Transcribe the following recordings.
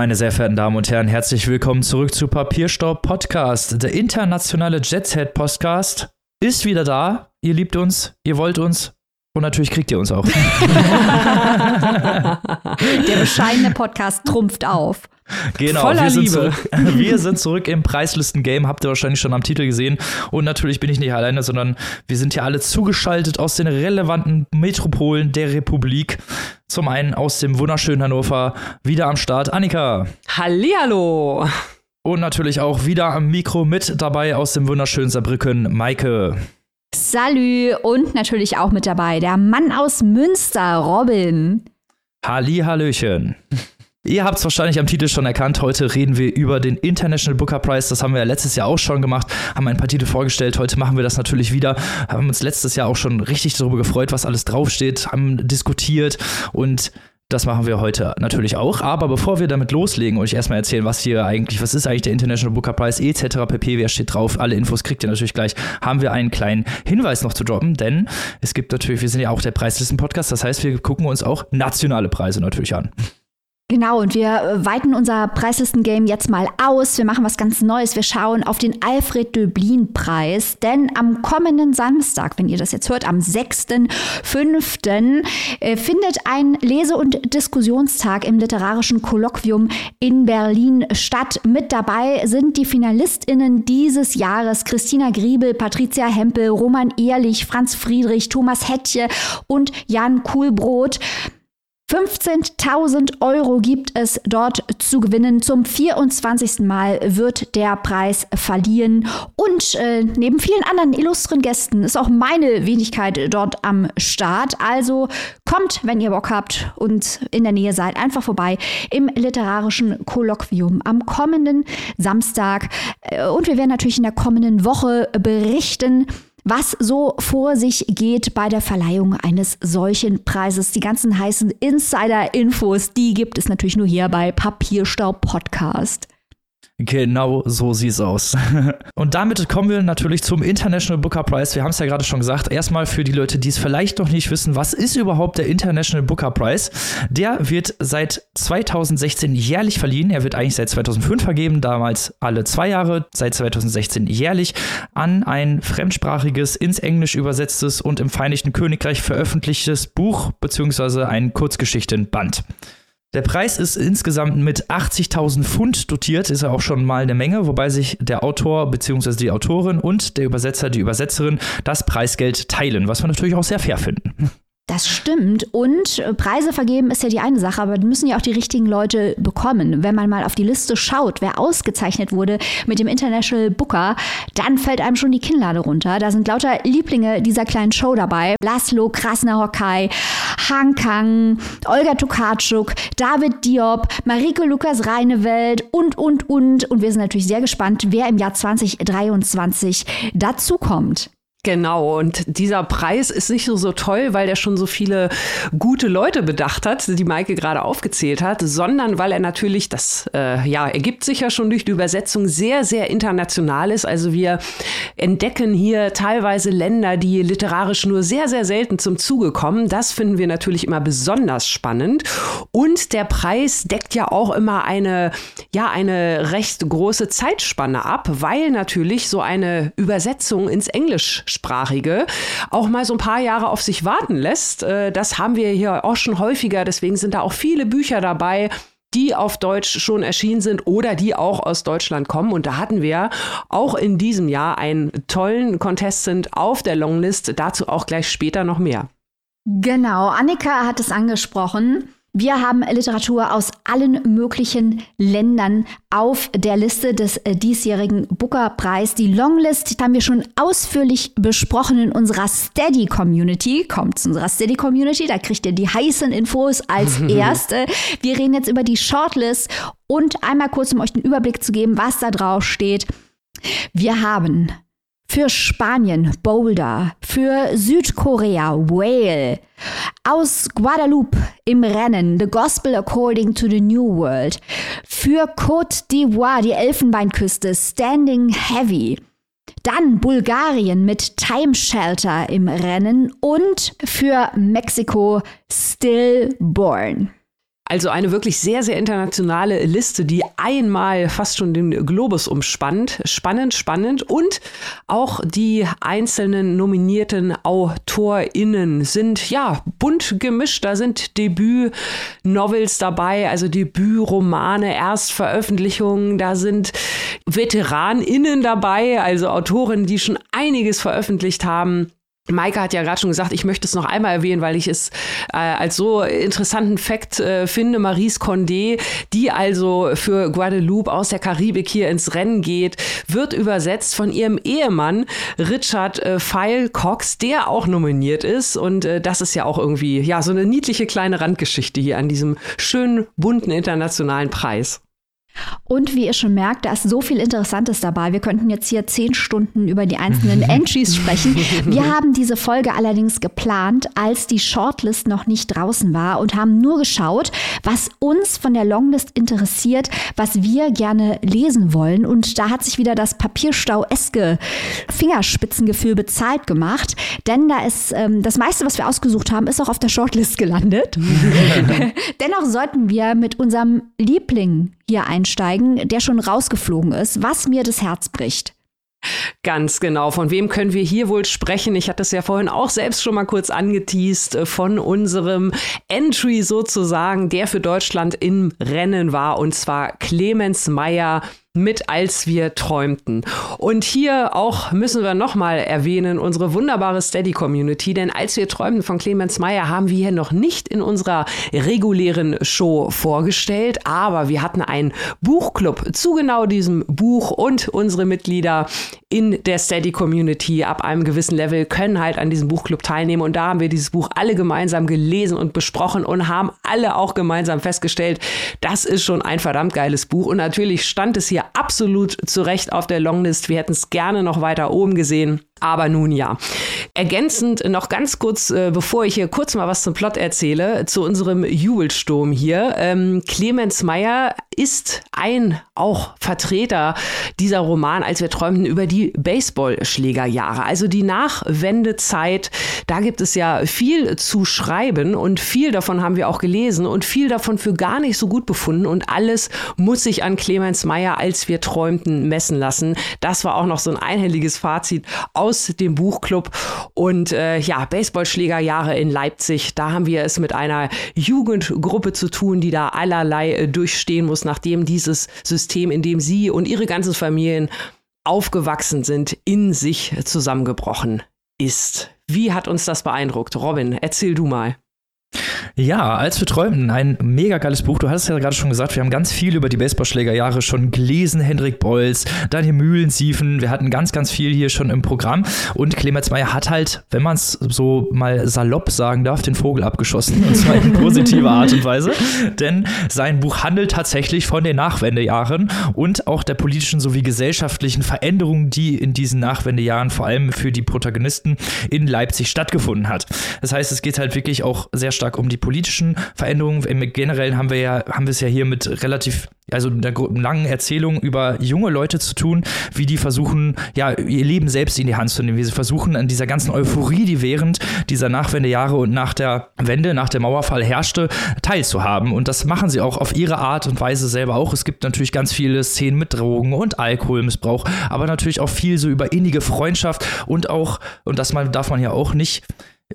Meine sehr verehrten Damen und Herren, herzlich willkommen zurück zu Papierstaub Podcast. Der internationale Jetset Podcast ist wieder da. Ihr liebt uns, ihr wollt uns und natürlich kriegt ihr uns auch. Der bescheidene Podcast trumpft auf. Genau, Voller wir sind, Liebe. Zurück, wir sind zurück im Preislisten-Game, habt ihr wahrscheinlich schon am Titel gesehen. Und natürlich bin ich nicht alleine, sondern wir sind hier alle zugeschaltet aus den relevanten Metropolen der Republik. Zum einen aus dem wunderschönen Hannover, wieder am Start Annika. Hallihallo! Und natürlich auch wieder am Mikro mit dabei aus dem wunderschönen Saarbrücken, Maike. Salü und natürlich auch mit dabei der Mann aus Münster, Robin. Halli, Hallöchen. Ihr habt es wahrscheinlich am Titel schon erkannt. Heute reden wir über den International Booker Prize. Das haben wir ja letztes Jahr auch schon gemacht, haben ein paar Titel vorgestellt. Heute machen wir das natürlich wieder. Haben uns letztes Jahr auch schon richtig darüber gefreut, was alles draufsteht, haben diskutiert und das machen wir heute natürlich auch. Aber bevor wir damit loslegen und ich erstmal erzählen, was hier eigentlich, was ist eigentlich der International Booker Prize etc. pp. Wer steht drauf? Alle Infos kriegt ihr natürlich gleich. Haben wir einen kleinen Hinweis noch zu droppen, denn es gibt natürlich, wir sind ja auch der Preislisten-Podcast. Das heißt, wir gucken uns auch nationale Preise natürlich an. Genau, und wir äh, weiten unser Preislisten-Game jetzt mal aus. Wir machen was ganz Neues. Wir schauen auf den Alfred Döblin-Preis. Denn am kommenden Samstag, wenn ihr das jetzt hört, am 6.5., äh, findet ein Lese- und Diskussionstag im Literarischen Kolloquium in Berlin statt. Mit dabei sind die FinalistInnen dieses Jahres Christina Griebel, Patricia Hempel, Roman Ehrlich, Franz Friedrich, Thomas Hettje und Jan Kuhlbrot. 15.000 Euro gibt es dort zu gewinnen. Zum 24. Mal wird der Preis verliehen. Und äh, neben vielen anderen illustren Gästen ist auch meine Wenigkeit dort am Start. Also kommt, wenn ihr Bock habt und in der Nähe seid, einfach vorbei im literarischen Kolloquium am kommenden Samstag. Äh, Und wir werden natürlich in der kommenden Woche berichten, was so vor sich geht bei der Verleihung eines solchen Preises. Die ganzen heißen Insider-Infos, die gibt es natürlich nur hier bei Papierstaub Podcast. Genau so sieht's aus. Und damit kommen wir natürlich zum International Booker Prize. Wir haben es ja gerade schon gesagt. Erstmal für die Leute, die es vielleicht noch nicht wissen, was ist überhaupt der International Booker Prize? Der wird seit 2016 jährlich verliehen. Er wird eigentlich seit 2005 vergeben, damals alle zwei Jahre, seit 2016 jährlich an ein fremdsprachiges, ins Englisch übersetztes und im Vereinigten Königreich veröffentlichtes Buch beziehungsweise ein Kurzgeschichtenband. Der Preis ist insgesamt mit 80.000 Pfund dotiert, ist ja auch schon mal eine Menge, wobei sich der Autor bzw. die Autorin und der Übersetzer, die Übersetzerin das Preisgeld teilen, was wir natürlich auch sehr fair finden. Das stimmt. Und äh, Preise vergeben ist ja die eine Sache, aber müssen ja auch die richtigen Leute bekommen. Wenn man mal auf die Liste schaut, wer ausgezeichnet wurde mit dem International Booker, dann fällt einem schon die Kinnlade runter. Da sind lauter Lieblinge dieser kleinen Show dabei. Laszlo Krasner-Hockey, Han Kang, Olga Tokarczuk, David Diop, Marike Lukas Reinewelt und, und, und. Und wir sind natürlich sehr gespannt, wer im Jahr 2023 dazukommt. Genau, und dieser Preis ist nicht nur so toll, weil der schon so viele gute Leute bedacht hat, die Maike gerade aufgezählt hat, sondern weil er natürlich, das äh, ja, ergibt sich ja schon durch die Übersetzung, sehr, sehr international ist. Also wir entdecken hier teilweise Länder, die literarisch nur sehr, sehr selten zum Zuge kommen. Das finden wir natürlich immer besonders spannend. Und der Preis deckt ja auch immer eine, ja, eine recht große Zeitspanne ab, weil natürlich so eine Übersetzung ins Englisch Sprachige auch mal so ein paar Jahre auf sich warten lässt. Äh, Das haben wir hier auch schon häufiger. Deswegen sind da auch viele Bücher dabei, die auf Deutsch schon erschienen sind oder die auch aus Deutschland kommen. Und da hatten wir auch in diesem Jahr einen tollen Contestant auf der Longlist. Dazu auch gleich später noch mehr. Genau, Annika hat es angesprochen. Wir haben Literatur aus allen möglichen Ländern auf der Liste des äh, diesjährigen Booker-Preis. Die Longlist haben wir schon ausführlich besprochen in unserer Steady-Community. Kommt zu unserer Steady-Community, da kriegt ihr die heißen Infos als erste. Wir reden jetzt über die Shortlist und einmal kurz, um euch den Überblick zu geben, was da drauf steht. Wir haben für Spanien Boulder, für Südkorea Whale, aus Guadeloupe im Rennen The Gospel According to the New World, für Côte d'Ivoire die Elfenbeinküste Standing Heavy, dann Bulgarien mit Time Shelter im Rennen und für Mexiko Stillborn. Also eine wirklich sehr, sehr internationale Liste, die einmal fast schon den Globus umspannt. Spannend, spannend. Und auch die einzelnen nominierten AutorInnen sind ja bunt gemischt. Da sind Debüt-Novels dabei, also Debütromane, Erstveröffentlichungen. Da sind VeteranInnen dabei, also Autoren, die schon einiges veröffentlicht haben. Maike hat ja gerade schon gesagt, ich möchte es noch einmal erwähnen, weil ich es äh, als so interessanten Fakt äh, finde. Maurice Condé, die also für Guadeloupe aus der Karibik hier ins Rennen geht, wird übersetzt von ihrem Ehemann Richard äh, Feil Cox, der auch nominiert ist. Und äh, das ist ja auch irgendwie ja so eine niedliche kleine Randgeschichte hier an diesem schönen bunten internationalen Preis. Und wie ihr schon merkt, da ist so viel Interessantes dabei. Wir könnten jetzt hier zehn Stunden über die einzelnen Entries sprechen. Wir haben diese Folge allerdings geplant, als die Shortlist noch nicht draußen war und haben nur geschaut, was uns von der Longlist interessiert, was wir gerne lesen wollen. Und da hat sich wieder das Papierstau-eske Fingerspitzengefühl bezahlt gemacht. Denn da ist ähm, das meiste, was wir ausgesucht haben, ist auch auf der Shortlist gelandet. Dennoch sollten wir mit unserem Liebling hier einsteigen, der schon rausgeflogen ist, was mir das Herz bricht. Ganz genau. Von wem können wir hier wohl sprechen? Ich hatte es ja vorhin auch selbst schon mal kurz angeteased äh, von unserem Entry sozusagen, der für Deutschland im Rennen war, und zwar Clemens Meyer mit Als wir träumten. Und hier auch müssen wir nochmal erwähnen, unsere wunderbare Steady-Community, denn Als wir träumten von Clemens Meyer haben wir hier noch nicht in unserer regulären Show vorgestellt, aber wir hatten einen Buchclub zu genau diesem Buch und unsere Mitglieder in der Steady-Community ab einem gewissen Level können halt an diesem Buchclub teilnehmen. Und da haben wir dieses Buch alle gemeinsam gelesen und besprochen und haben alle auch gemeinsam festgestellt, das ist schon ein verdammt geiles Buch. Und natürlich stand es hier hier absolut zu Recht auf der Longlist. Wir hätten es gerne noch weiter oben gesehen. Aber nun ja. Ergänzend noch ganz kurz, äh, bevor ich hier kurz mal was zum Plot erzähle, zu unserem Jubelsturm hier. Ähm, Clemens Meyer ist ein auch Vertreter dieser Roman, als wir träumten über die Baseballschlägerjahre, also die Nachwendezeit. Da gibt es ja viel zu schreiben und viel davon haben wir auch gelesen und viel davon für gar nicht so gut befunden und alles muss sich an Clemens Meyer, als wir träumten, messen lassen. Das war auch noch so ein einhelliges Fazit aus aus dem Buchclub. Und äh, ja, Baseballschlägerjahre in Leipzig, da haben wir es mit einer Jugendgruppe zu tun, die da allerlei äh, durchstehen muss, nachdem dieses System, in dem sie und ihre ganzen Familien aufgewachsen sind, in sich zusammengebrochen ist. Wie hat uns das beeindruckt? Robin, erzähl du mal. Ja, als wir träumten, ein mega geiles Buch. Du hast es ja gerade schon gesagt, wir haben ganz viel über die Baseballschlägerjahre schon gelesen. Hendrik Bolz, Daniel Mühlensiefen, wir hatten ganz, ganz viel hier schon im Programm. Und Clemens Meyer hat halt, wenn man es so mal salopp sagen darf, den Vogel abgeschossen. Und zwar in positiver Art und Weise. Denn sein Buch handelt tatsächlich von den Nachwendejahren und auch der politischen sowie gesellschaftlichen Veränderungen, die in diesen Nachwendejahren vor allem für die Protagonisten in Leipzig stattgefunden hat. Das heißt, es geht halt wirklich auch sehr stark um die politischen Veränderungen. Im Generellen haben wir ja, haben wir es ja hier mit relativ, also einer langen Erzählung über junge Leute zu tun, wie die versuchen, ja, ihr Leben selbst in die Hand zu nehmen, wie sie versuchen, an dieser ganzen Euphorie, die während dieser Nachwendejahre und nach der Wende, nach dem Mauerfall herrschte, teilzuhaben. Und das machen sie auch auf ihre Art und Weise selber auch. Es gibt natürlich ganz viele Szenen mit Drogen und Alkoholmissbrauch, aber natürlich auch viel so über innige Freundschaft und auch, und das darf man ja auch nicht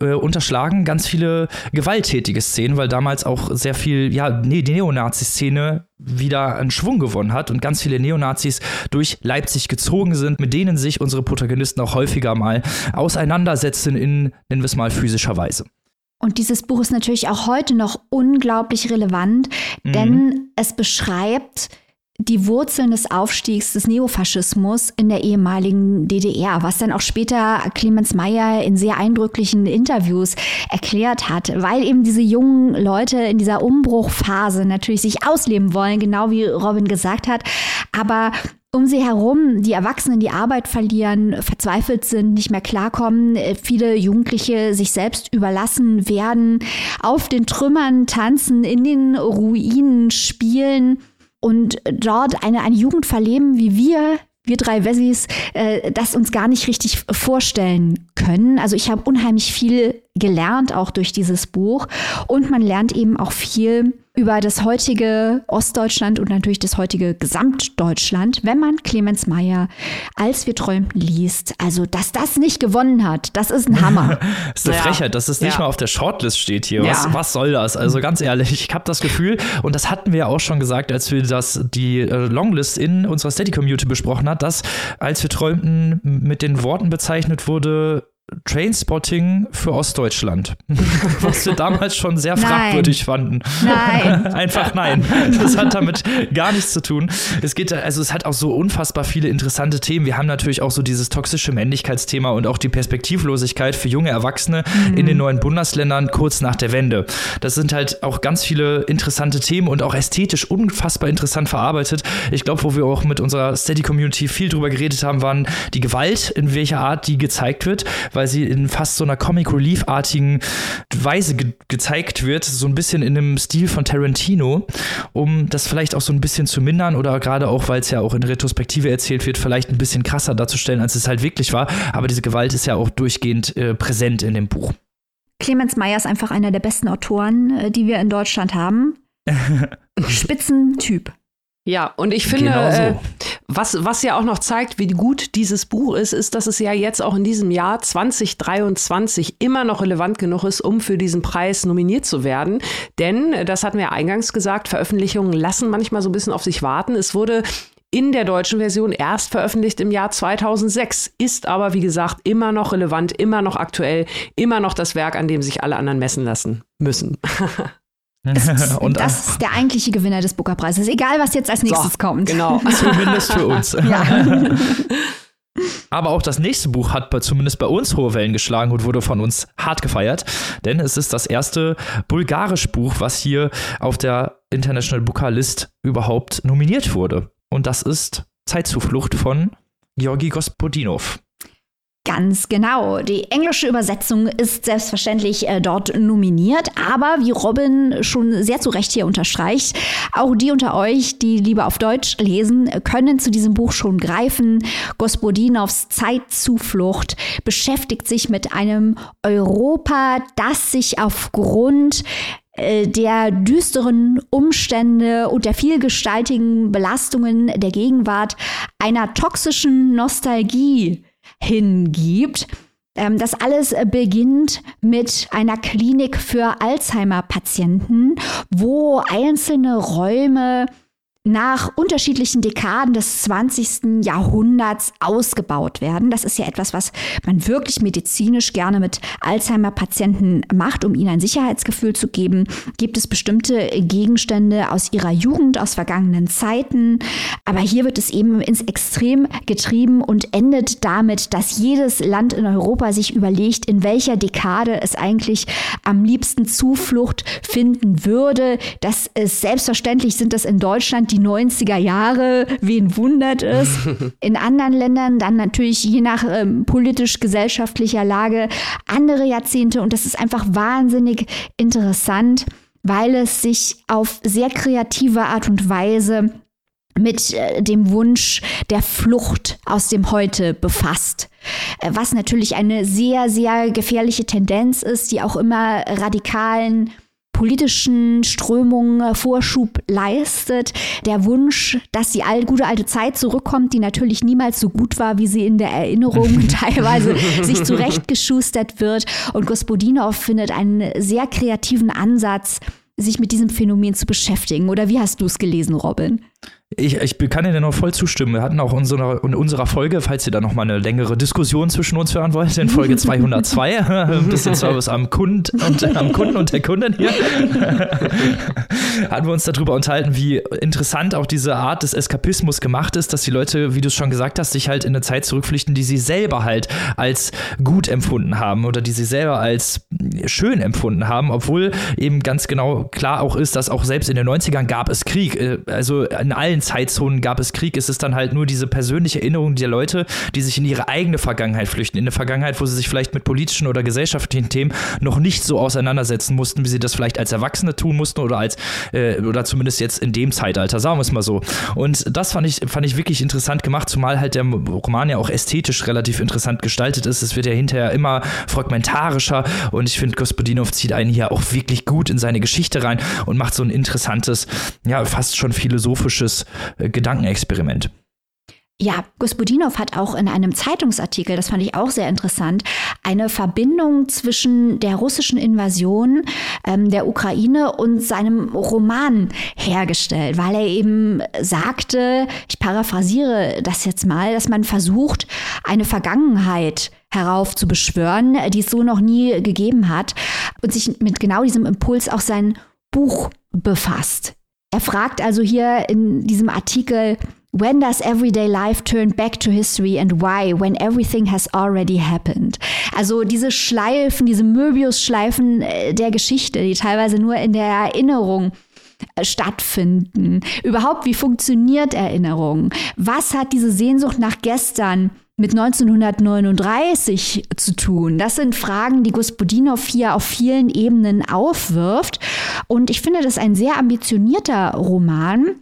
äh, unterschlagen ganz viele gewalttätige Szenen, weil damals auch sehr viel, ja, nee, die Neonazi-Szene wieder einen Schwung gewonnen hat und ganz viele Neonazis durch Leipzig gezogen sind, mit denen sich unsere Protagonisten auch häufiger mal auseinandersetzen in, nennen wir es mal, physischer Weise. Und dieses Buch ist natürlich auch heute noch unglaublich relevant, mhm. denn es beschreibt, die Wurzeln des Aufstiegs des Neofaschismus in der ehemaligen DDR, was dann auch später Clemens Meyer in sehr eindrücklichen Interviews erklärt hat, weil eben diese jungen Leute in dieser Umbruchphase natürlich sich ausleben wollen, genau wie Robin gesagt hat, aber um sie herum die Erwachsenen die Arbeit verlieren, verzweifelt sind, nicht mehr klarkommen, viele Jugendliche sich selbst überlassen werden, auf den Trümmern tanzen, in den Ruinen spielen und dort eine, eine Jugend verleben, wie wir wir drei Wessis äh, das uns gar nicht richtig vorstellen können. Also ich habe unheimlich viel gelernt, auch durch dieses Buch. Und man lernt eben auch viel über das heutige Ostdeutschland und natürlich das heutige Gesamtdeutschland, wenn man Clemens Meyer als wir träumten liest. Also, dass das nicht gewonnen hat, das ist ein Hammer. das ist eine ja. Frechheit, dass es nicht ja. mal auf der Shortlist steht hier. Was, ja. was soll das? Also ganz ehrlich, ich habe das Gefühl, und das hatten wir ja auch schon gesagt, als wir das, die äh, Longlist in unserer Steady-Community besprochen hat, dass als wir träumten mit den Worten bezeichnet wurde, Trainspotting für Ostdeutschland. Was wir damals schon sehr fragwürdig nein. fanden. Nein. Einfach nein. Das hat damit gar nichts zu tun. Es geht, also es hat auch so unfassbar viele interessante Themen. Wir haben natürlich auch so dieses toxische Männlichkeitsthema und auch die Perspektivlosigkeit für junge Erwachsene mhm. in den neuen Bundesländern kurz nach der Wende. Das sind halt auch ganz viele interessante Themen und auch ästhetisch unfassbar interessant verarbeitet. Ich glaube, wo wir auch mit unserer Steady-Community viel drüber geredet haben, waren die Gewalt, in welcher Art die gezeigt wird weil sie in fast so einer Comic Relief-artigen Weise ge gezeigt wird, so ein bisschen in einem Stil von Tarantino, um das vielleicht auch so ein bisschen zu mindern oder gerade auch, weil es ja auch in Retrospektive erzählt wird, vielleicht ein bisschen krasser darzustellen, als es halt wirklich war. Aber diese Gewalt ist ja auch durchgehend äh, präsent in dem Buch. Clemens Meyer ist einfach einer der besten Autoren, äh, die wir in Deutschland haben. Spitzentyp. Ja, und ich finde, genau so. äh, was, was ja auch noch zeigt, wie gut dieses Buch ist, ist, dass es ja jetzt auch in diesem Jahr 2023 immer noch relevant genug ist, um für diesen Preis nominiert zu werden. Denn, das hatten wir eingangs gesagt, Veröffentlichungen lassen manchmal so ein bisschen auf sich warten. Es wurde in der deutschen Version erst veröffentlicht im Jahr 2006, ist aber, wie gesagt, immer noch relevant, immer noch aktuell, immer noch das Werk, an dem sich alle anderen messen lassen müssen. Ist, und das ist der eigentliche Gewinner des Booker-Preises. Egal, was jetzt als nächstes so, kommt. Genau. Zumindest für uns. Ja. Aber auch das nächste Buch hat bei, zumindest bei uns hohe Wellen geschlagen und wurde von uns hart gefeiert, denn es ist das erste bulgarische Buch, was hier auf der International Booker List überhaupt nominiert wurde. Und das ist Zeitzuflucht von Georgi Gospodinov. Ganz genau. Die englische Übersetzung ist selbstverständlich äh, dort nominiert, aber wie Robin schon sehr zu Recht hier unterstreicht, auch die unter euch, die lieber auf Deutsch lesen, können zu diesem Buch schon greifen. Gospodinovs Zeitzuflucht beschäftigt sich mit einem Europa, das sich aufgrund äh, der düsteren Umstände und der vielgestaltigen Belastungen der Gegenwart einer toxischen Nostalgie hingibt. Ähm, das alles beginnt mit einer Klinik für Alzheimer-Patienten, wo einzelne Räume nach unterschiedlichen Dekaden des 20. Jahrhunderts ausgebaut werden. Das ist ja etwas, was man wirklich medizinisch gerne mit Alzheimer-Patienten macht, um ihnen ein Sicherheitsgefühl zu geben. Gibt es bestimmte Gegenstände aus ihrer Jugend, aus vergangenen Zeiten. Aber hier wird es eben ins Extrem getrieben und endet damit, dass jedes Land in Europa sich überlegt, in welcher Dekade es eigentlich am liebsten Zuflucht finden würde. Das ist selbstverständlich sind das in Deutschland die 90er Jahre, wen wundert es? In anderen Ländern dann natürlich je nach ähm, politisch-gesellschaftlicher Lage andere Jahrzehnte und das ist einfach wahnsinnig interessant, weil es sich auf sehr kreative Art und Weise mit äh, dem Wunsch der Flucht aus dem Heute befasst. Äh, was natürlich eine sehr, sehr gefährliche Tendenz ist, die auch immer radikalen politischen Strömungen äh, Vorschub leistet. Der Wunsch, dass die all, gute alte Zeit zurückkommt, die natürlich niemals so gut war, wie sie in der Erinnerung teilweise sich zurechtgeschustert wird. Und Gospodinov findet einen sehr kreativen Ansatz, sich mit diesem Phänomen zu beschäftigen. Oder wie hast du es gelesen, Robin? Ich, ich kann dir nur voll zustimmen. Wir hatten auch in unserer, in unserer Folge, falls ihr da noch mal eine längere Diskussion zwischen uns hören wollt, in Folge 202, ein bisschen Service am, Kund und, am Kunden und der Kundin hier, hatten wir uns darüber unterhalten, wie interessant auch diese Art des Eskapismus gemacht ist, dass die Leute, wie du es schon gesagt hast, sich halt in eine Zeit zurückpflichten, die sie selber halt als gut empfunden haben oder die sie selber als schön empfunden haben, obwohl eben ganz genau klar auch ist, dass auch selbst in den 90ern gab es Krieg. Äh, also in allen Zeitzonen gab es Krieg. Es ist dann halt nur diese persönliche Erinnerung der Leute, die sich in ihre eigene Vergangenheit flüchten. In eine Vergangenheit, wo sie sich vielleicht mit politischen oder gesellschaftlichen Themen noch nicht so auseinandersetzen mussten, wie sie das vielleicht als Erwachsene tun mussten oder als, äh, oder zumindest jetzt in dem Zeitalter, sagen wir es mal so. Und das fand ich, fand ich wirklich interessant gemacht, zumal halt der Roman ja auch ästhetisch relativ interessant gestaltet ist. Es wird ja hinterher immer fragmentarischer und ich finde, Gospodinov zieht einen hier auch wirklich gut in seine Geschichte rein und macht so ein interessantes, ja, fast schon philosophisches Gedankenexperiment. Ja, Gospodinov hat auch in einem Zeitungsartikel, das fand ich auch sehr interessant, eine Verbindung zwischen der russischen Invasion ähm, der Ukraine und seinem Roman hergestellt, weil er eben sagte, ich paraphrasiere das jetzt mal, dass man versucht, eine Vergangenheit heraufzubeschwören, die es so noch nie gegeben hat und sich mit genau diesem Impuls auch sein Buch befasst. Er fragt also hier in diesem Artikel, When does everyday life turn back to history and why, when everything has already happened? Also diese Schleifen, diese Möbius-Schleifen äh, der Geschichte, die teilweise nur in der Erinnerung äh, stattfinden. Überhaupt, wie funktioniert Erinnerung? Was hat diese Sehnsucht nach gestern mit 1939 zu tun? Das sind Fragen, die Gospodinov hier auf vielen Ebenen aufwirft. Und ich finde das ein sehr ambitionierter Roman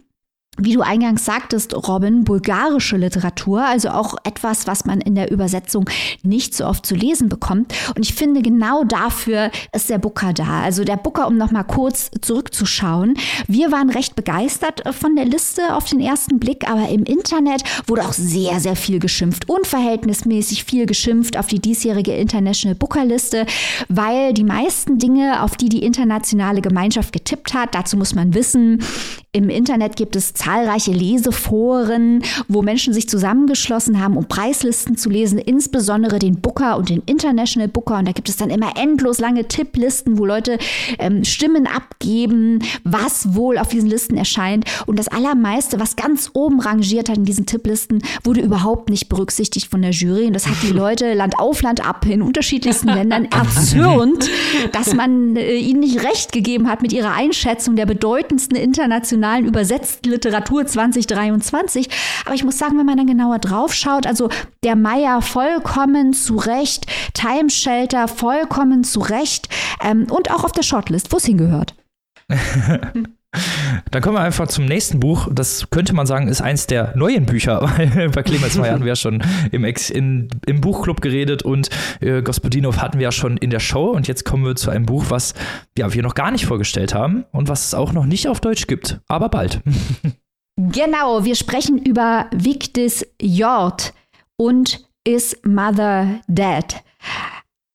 wie du eingangs sagtest, Robin, bulgarische Literatur, also auch etwas, was man in der Übersetzung nicht so oft zu lesen bekommt. Und ich finde, genau dafür ist der Booker da. Also der Booker, um nochmal kurz zurückzuschauen. Wir waren recht begeistert von der Liste auf den ersten Blick, aber im Internet wurde auch sehr, sehr viel geschimpft. Unverhältnismäßig viel geschimpft auf die diesjährige International Booker Liste, weil die meisten Dinge, auf die die internationale Gemeinschaft getippt hat, dazu muss man wissen, im Internet gibt es zahlreiche Leseforen, wo Menschen sich zusammengeschlossen haben, um Preislisten zu lesen, insbesondere den Booker und den International Booker. Und da gibt es dann immer endlos lange Tipplisten, wo Leute ähm, Stimmen abgeben, was wohl auf diesen Listen erscheint. Und das Allermeiste, was ganz oben rangiert hat in diesen Tipplisten, wurde überhaupt nicht berücksichtigt von der Jury. Und das hat die Leute Land auf Land ab in unterschiedlichsten Ländern erzürnt, dass man äh, ihnen nicht recht gegeben hat mit ihrer Einschätzung der bedeutendsten internationalen übersetzten Literatur Literatur 2023. Aber ich muss sagen, wenn man dann genauer drauf schaut, also der Meier vollkommen zu Recht, Time Shelter vollkommen zu Recht ähm, und auch auf der Shortlist, wo es hingehört. Dann kommen wir einfach zum nächsten Buch. Das könnte man sagen, ist eins der neuen Bücher, weil bei Clemens Meyer hatten wir ja schon im, Ex in, im Buchclub geredet und äh, Gospodinov hatten wir ja schon in der Show. Und jetzt kommen wir zu einem Buch, was ja, wir noch gar nicht vorgestellt haben und was es auch noch nicht auf Deutsch gibt, aber bald. Genau, wir sprechen über Victis Jord und Is Mother Dead?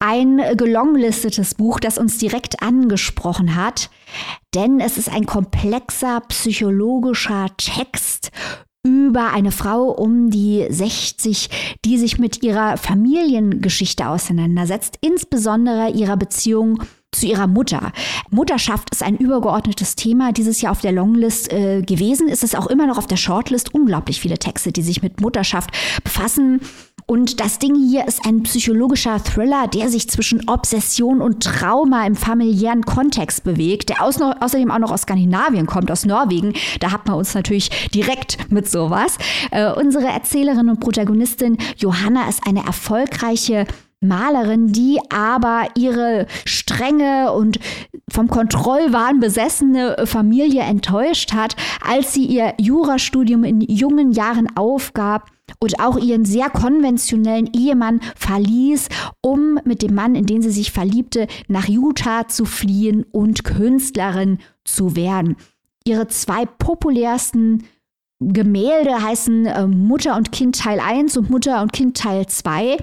Ein gelonglistetes Buch, das uns direkt angesprochen hat, denn es ist ein komplexer psychologischer Text über eine Frau um die 60, die sich mit ihrer Familiengeschichte auseinandersetzt, insbesondere ihrer Beziehung zu ihrer Mutter. Mutterschaft ist ein übergeordnetes Thema dieses Jahr auf der Longlist äh, gewesen. Ist es auch immer noch auf der Shortlist. Unglaublich viele Texte, die sich mit Mutterschaft befassen. Und das Ding hier ist ein psychologischer Thriller, der sich zwischen Obsession und Trauma im familiären Kontext bewegt, der aus, außerdem auch noch aus Skandinavien kommt, aus Norwegen. Da hat man uns natürlich direkt mit sowas. Äh, unsere Erzählerin und Protagonistin Johanna ist eine erfolgreiche Malerin, die aber ihre strenge und vom Kontrollwahn besessene Familie enttäuscht hat, als sie ihr Jurastudium in jungen Jahren aufgab und auch ihren sehr konventionellen Ehemann verließ, um mit dem Mann, in den sie sich verliebte, nach Utah zu fliehen und Künstlerin zu werden. Ihre zwei populärsten Gemälde heißen äh, Mutter und Kind Teil 1 und Mutter und Kind Teil 2.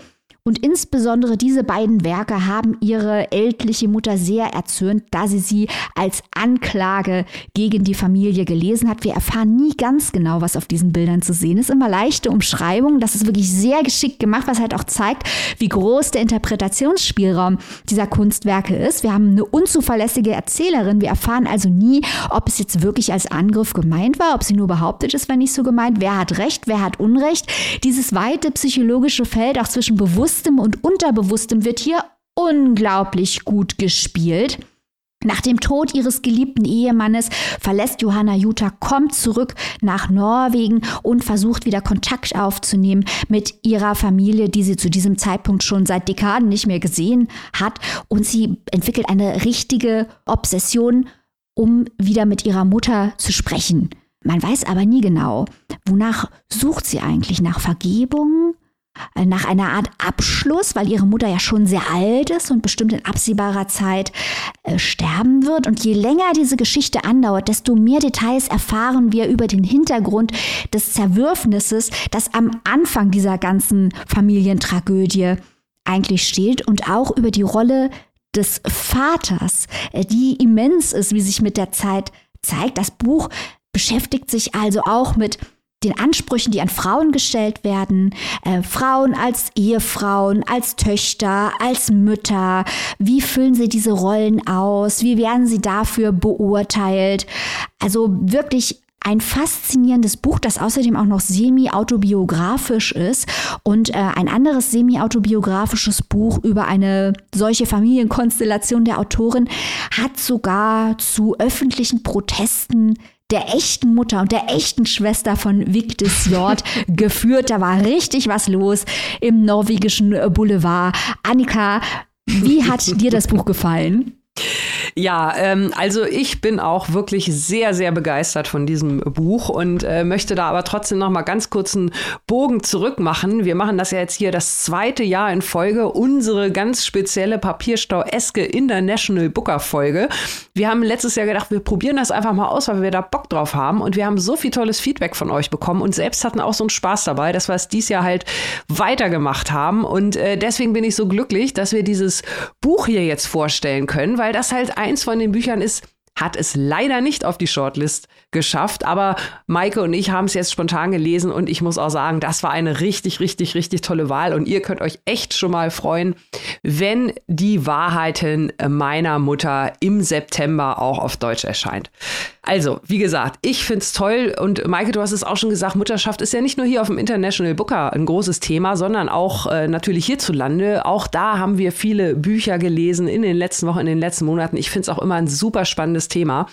Und insbesondere diese beiden Werke haben ihre ältliche Mutter sehr erzürnt, da sie sie als Anklage gegen die Familie gelesen hat. Wir erfahren nie ganz genau, was auf diesen Bildern zu sehen ist. Immer leichte Umschreibungen. Das ist wirklich sehr geschickt gemacht, was halt auch zeigt, wie groß der Interpretationsspielraum dieser Kunstwerke ist. Wir haben eine unzuverlässige Erzählerin. Wir erfahren also nie, ob es jetzt wirklich als Angriff gemeint war, ob sie nur behauptet ist, wenn nicht so gemeint. Wer hat Recht, wer hat Unrecht? Dieses weite psychologische Feld auch zwischen Bewusstsein Bewusstem und Unterbewusstem wird hier unglaublich gut gespielt. Nach dem Tod ihres geliebten Ehemannes verlässt Johanna Jutta, kommt zurück nach Norwegen und versucht wieder Kontakt aufzunehmen mit ihrer Familie, die sie zu diesem Zeitpunkt schon seit Dekaden nicht mehr gesehen hat. Und sie entwickelt eine richtige Obsession, um wieder mit ihrer Mutter zu sprechen. Man weiß aber nie genau, wonach sucht sie eigentlich? Nach Vergebung? Äh, nach einer Art Abschluss, weil ihre Mutter ja schon sehr alt ist und bestimmt in absehbarer Zeit äh, sterben wird. Und je länger diese Geschichte andauert, desto mehr Details erfahren wir über den Hintergrund des Zerwürfnisses, das am Anfang dieser ganzen Familientragödie eigentlich steht und auch über die Rolle des Vaters, äh, die immens ist, wie sich mit der Zeit zeigt. Das Buch beschäftigt sich also auch mit den Ansprüchen, die an Frauen gestellt werden, äh, Frauen als Ehefrauen, als Töchter, als Mütter, wie füllen sie diese Rollen aus, wie werden sie dafür beurteilt. Also wirklich ein faszinierendes Buch, das außerdem auch noch semi-autobiografisch ist und äh, ein anderes semi-autobiografisches Buch über eine solche Familienkonstellation der Autorin hat sogar zu öffentlichen Protesten der echten Mutter und der echten Schwester von Vigdis Jord geführt. Da war richtig was los im norwegischen Boulevard. Annika, wie hat dir das Buch gefallen? Ja, ähm, also ich bin auch wirklich sehr, sehr begeistert von diesem Buch und äh, möchte da aber trotzdem noch mal ganz kurz einen Bogen zurück machen. Wir machen das ja jetzt hier das zweite Jahr in Folge, unsere ganz spezielle Papierstau-eske International Booker Folge. Wir haben letztes Jahr gedacht, wir probieren das einfach mal aus, weil wir da Bock drauf haben und wir haben so viel tolles Feedback von euch bekommen und selbst hatten auch so einen Spaß dabei, dass wir es dieses Jahr halt weitergemacht haben und äh, deswegen bin ich so glücklich, dass wir dieses Buch hier jetzt vorstellen können, weil das halt eins von den Büchern ist, hat es leider nicht auf die Shortlist geschafft. Aber Maike und ich haben es jetzt spontan gelesen und ich muss auch sagen, das war eine richtig, richtig, richtig tolle Wahl. Und ihr könnt euch echt schon mal freuen, wenn die Wahrheiten meiner Mutter im September auch auf Deutsch erscheint. Also, wie gesagt, ich finde es toll und Maike, du hast es auch schon gesagt, Mutterschaft ist ja nicht nur hier auf dem International Booker ein großes Thema, sondern auch äh, natürlich hierzulande. Auch da haben wir viele Bücher gelesen in den letzten Wochen, in den letzten Monaten. Ich finde es auch immer ein super spannendes Thema.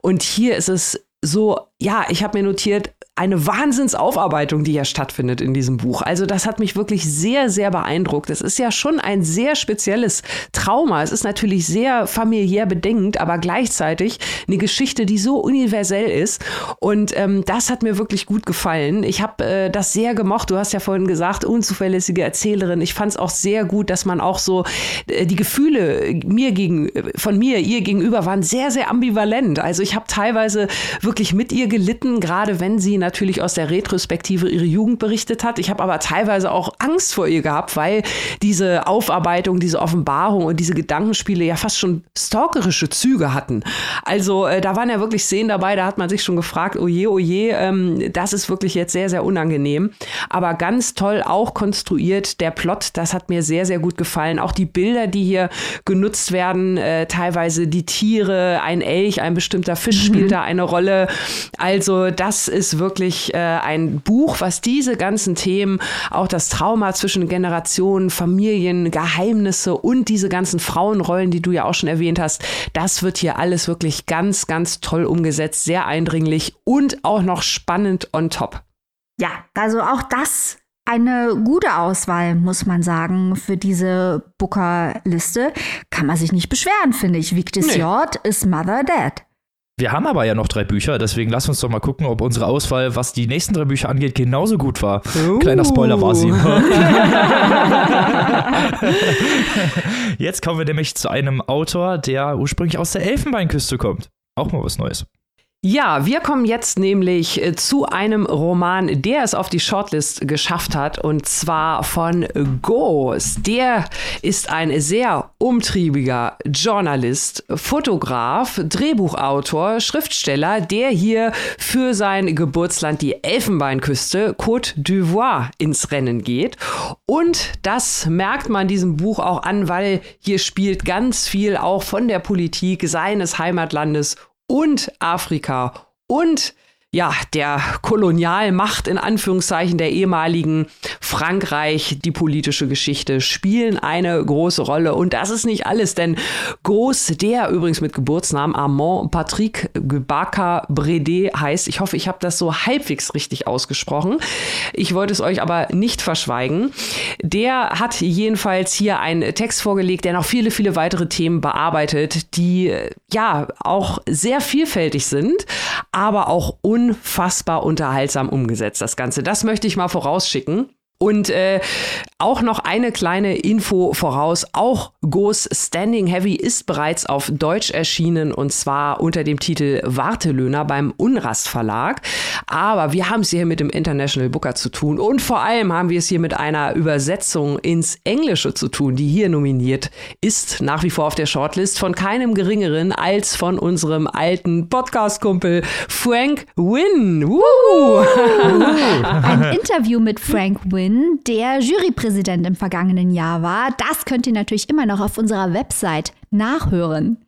Und hier ist es so, ja, ich habe mir notiert, eine Wahnsinnsaufarbeitung, die ja stattfindet in diesem Buch. Also das hat mich wirklich sehr, sehr beeindruckt. Es ist ja schon ein sehr spezielles Trauma. Es ist natürlich sehr familiär bedingt, aber gleichzeitig eine Geschichte, die so universell ist. Und ähm, das hat mir wirklich gut gefallen. Ich habe äh, das sehr gemocht. Du hast ja vorhin gesagt, unzuverlässige Erzählerin. Ich fand es auch sehr gut, dass man auch so äh, die Gefühle mir gegen, von mir, ihr gegenüber waren sehr, sehr ambivalent. Also ich habe teilweise wirklich mit ihr gelitten, gerade wenn sie natürlich aus der Retrospektive ihre Jugend berichtet hat. Ich habe aber teilweise auch Angst vor ihr gehabt, weil diese Aufarbeitung, diese Offenbarung und diese Gedankenspiele ja fast schon stalkerische Züge hatten. Also äh, da waren ja wirklich Szenen dabei, da hat man sich schon gefragt, oh je, oh je, ähm, das ist wirklich jetzt sehr, sehr unangenehm. Aber ganz toll auch konstruiert. Der Plot, das hat mir sehr, sehr gut gefallen. Auch die Bilder, die hier genutzt werden, äh, teilweise die Tiere, ein Elch, ein bestimmter Fisch spielt mhm. da eine Rolle. Also das ist wirklich wirklich äh, ein Buch, was diese ganzen Themen, auch das Trauma zwischen Generationen, Familien, Geheimnisse und diese ganzen Frauenrollen, die du ja auch schon erwähnt hast, das wird hier alles wirklich ganz, ganz toll umgesetzt, sehr eindringlich und auch noch spannend on top. Ja, also auch das eine gute Auswahl, muss man sagen, für diese Booker-Liste. Kann man sich nicht beschweren, finde ich. Victor nee. Jord ist Mother Dead. Wir haben aber ja noch drei Bücher, deswegen lass uns doch mal gucken, ob unsere Auswahl, was die nächsten drei Bücher angeht, genauso gut war. Uh. Kleiner Spoiler war sie. Jetzt kommen wir nämlich zu einem Autor, der ursprünglich aus der Elfenbeinküste kommt. Auch mal was Neues. Ja, wir kommen jetzt nämlich äh, zu einem Roman, der es auf die Shortlist geschafft hat, und zwar von Goes. Der ist ein sehr umtriebiger Journalist, Fotograf, Drehbuchautor, Schriftsteller, der hier für sein Geburtsland, die Elfenbeinküste, Côte d'Ivoire, ins Rennen geht. Und das merkt man diesem Buch auch an, weil hier spielt ganz viel auch von der Politik seines Heimatlandes und Afrika und ja, der Kolonialmacht in Anführungszeichen der ehemaligen Frankreich, die politische Geschichte spielen eine große Rolle. Und das ist nicht alles, denn Gauss, der übrigens mit Geburtsnamen Armand Patrick Gebaka Brede heißt, ich hoffe, ich habe das so halbwegs richtig ausgesprochen. Ich wollte es euch aber nicht verschweigen. Der hat jedenfalls hier einen Text vorgelegt, der noch viele, viele weitere Themen bearbeitet, die ja auch sehr vielfältig sind, aber auch unfassbar unterhaltsam umgesetzt, das Ganze. Das möchte ich mal vorausschicken. Und äh, auch noch eine kleine Info voraus. Auch Goes Standing Heavy ist bereits auf Deutsch erschienen und zwar unter dem Titel Wartelöhner beim Unrast Verlag. Aber wir haben es hier mit dem International Booker zu tun und vor allem haben wir es hier mit einer Übersetzung ins Englische zu tun, die hier nominiert ist, nach wie vor auf der Shortlist von keinem geringeren als von unserem alten Podcast-Kumpel Frank Wynn. Ein Interview mit Frank Wynn, der Jurypräsident Präsident im vergangenen Jahr war. Das könnt ihr natürlich immer noch auf unserer Website nachhören.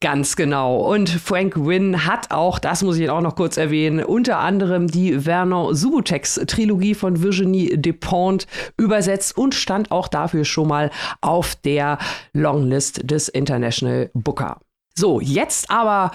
Ganz genau. Und Frank Wynn hat auch, das muss ich auch noch kurz erwähnen, unter anderem die Vernon Subutex Trilogie von Virginie Despont übersetzt und stand auch dafür schon mal auf der Longlist des International Booker. So, jetzt aber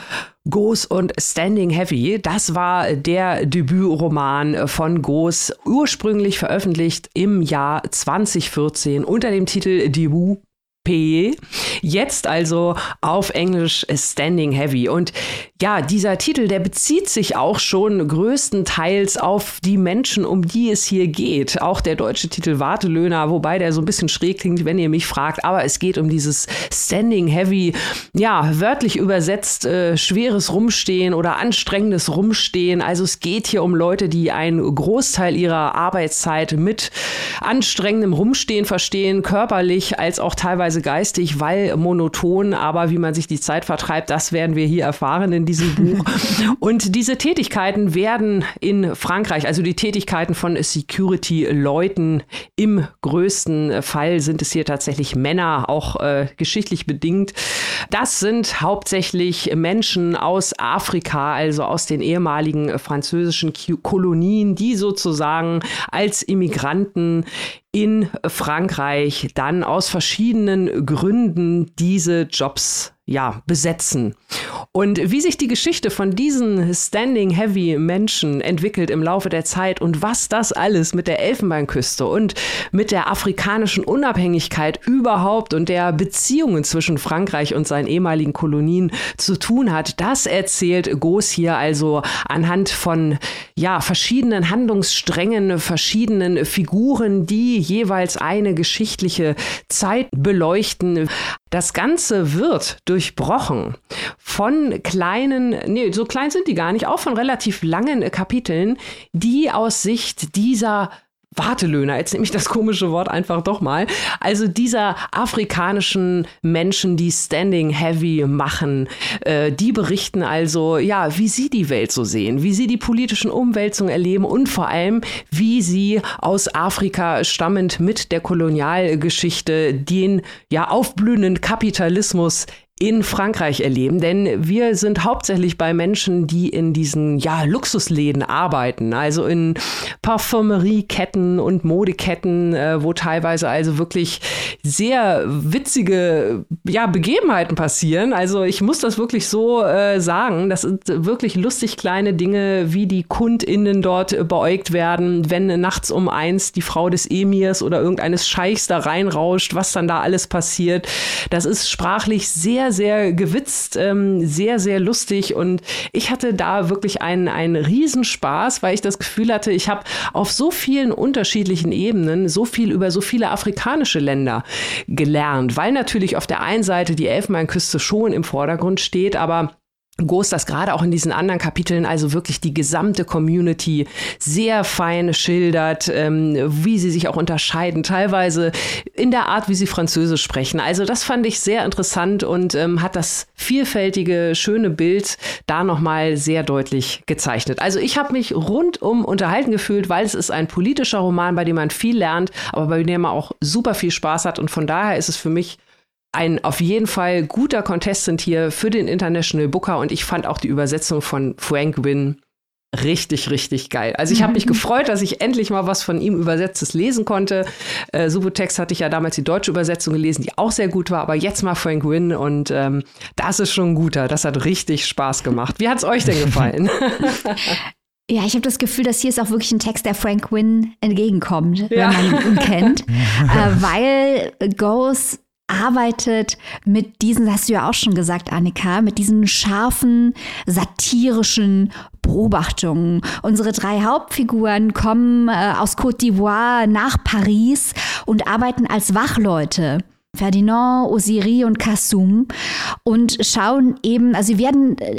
Goes und Standing Heavy. Das war der Debütroman von Goes, ursprünglich veröffentlicht im Jahr 2014 unter dem Titel Debut P. Jetzt also auf Englisch Standing Heavy. Und ja, dieser Titel, der bezieht sich auch schon größtenteils auf die Menschen, um die es hier geht. Auch der deutsche Titel Wartelöhner, wobei der so ein bisschen schräg klingt, wenn ihr mich fragt. Aber es geht um dieses Standing Heavy, ja, wörtlich übersetzt, äh, schweres Rumstehen oder anstrengendes Rumstehen. Also es geht hier um Leute, die einen Großteil ihrer Arbeitszeit mit anstrengendem Rumstehen verstehen, körperlich als auch teilweise teilweise geistig, weil monoton, aber wie man sich die Zeit vertreibt, das werden wir hier erfahren in diesem Buch. Und diese Tätigkeiten werden in Frankreich, also die Tätigkeiten von Security-Leuten im größten Fall sind es hier tatsächlich Männer, auch äh, geschichtlich bedingt. Das sind hauptsächlich Menschen aus Afrika, also aus den ehemaligen französischen Kolonien, die sozusagen als Immigranten in Frankreich dann aus verschiedenen Gründen diese Jobs ja, besetzen. Und wie sich die Geschichte von diesen Standing Heavy Menschen entwickelt im Laufe der Zeit und was das alles mit der Elfenbeinküste und mit der afrikanischen Unabhängigkeit überhaupt und der Beziehungen zwischen Frankreich und seinen ehemaligen Kolonien zu tun hat, das erzählt Goos hier also anhand von ja, verschiedenen Handlungssträngen, verschiedenen Figuren, die jeweils eine geschichtliche Zeit beleuchten. Das Ganze wird durchbrochen von kleinen, nee, so klein sind die gar nicht, auch von relativ langen Kapiteln, die aus Sicht dieser Wartelöhner, jetzt nehme ich das komische Wort einfach doch mal. Also dieser afrikanischen Menschen, die Standing Heavy machen, äh, die berichten also, ja, wie sie die Welt so sehen, wie sie die politischen Umwälzungen erleben und vor allem, wie sie aus Afrika stammend mit der Kolonialgeschichte den ja aufblühenden Kapitalismus in Frankreich erleben, denn wir sind hauptsächlich bei Menschen, die in diesen ja Luxusläden arbeiten, also in Parfümerieketten und Modeketten, äh, wo teilweise also wirklich sehr witzige ja Begebenheiten passieren. Also ich muss das wirklich so äh, sagen, das sind wirklich lustig kleine Dinge, wie die Kundinnen dort beäugt werden, wenn nachts um eins die Frau des Emirs oder irgendeines Scheichs da reinrauscht, was dann da alles passiert. Das ist sprachlich sehr sehr, gewitzt, ähm, sehr, sehr lustig und ich hatte da wirklich einen, einen Riesenspaß, weil ich das Gefühl hatte, ich habe auf so vielen unterschiedlichen Ebenen so viel über so viele afrikanische Länder gelernt, weil natürlich auf der einen Seite die Elfenbeinküste schon im Vordergrund steht, aber Ghost das gerade auch in diesen anderen Kapiteln, also wirklich die gesamte Community sehr fein schildert, ähm, wie sie sich auch unterscheiden, teilweise in der Art, wie sie Französisch sprechen. Also das fand ich sehr interessant und ähm, hat das vielfältige, schöne Bild da nochmal sehr deutlich gezeichnet. Also ich habe mich rundum unterhalten gefühlt, weil es ist ein politischer Roman, bei dem man viel lernt, aber bei dem man auch super viel Spaß hat und von daher ist es für mich ein auf jeden Fall guter Contestant hier für den International Booker und ich fand auch die Übersetzung von Frank Wynn richtig, richtig geil. Also ich habe mich gefreut, dass ich endlich mal was von ihm übersetztes lesen konnte. Äh, Subutex hatte ich ja damals die deutsche Übersetzung gelesen, die auch sehr gut war, aber jetzt mal Frank Wynn und ähm, das ist schon ein guter. Das hat richtig Spaß gemacht. Wie hat es euch denn gefallen? Ja, ich habe das Gefühl, dass hier ist auch wirklich ein Text, der Frank Wynn entgegenkommt, ja. wenn man ihn kennt. äh, weil Ghost arbeitet mit diesen, hast du ja auch schon gesagt, Annika, mit diesen scharfen, satirischen Beobachtungen. Unsere drei Hauptfiguren kommen äh, aus Côte d'Ivoire nach Paris und arbeiten als Wachleute. Ferdinand, Osiri und Kassoum und schauen eben, also sie werden äh,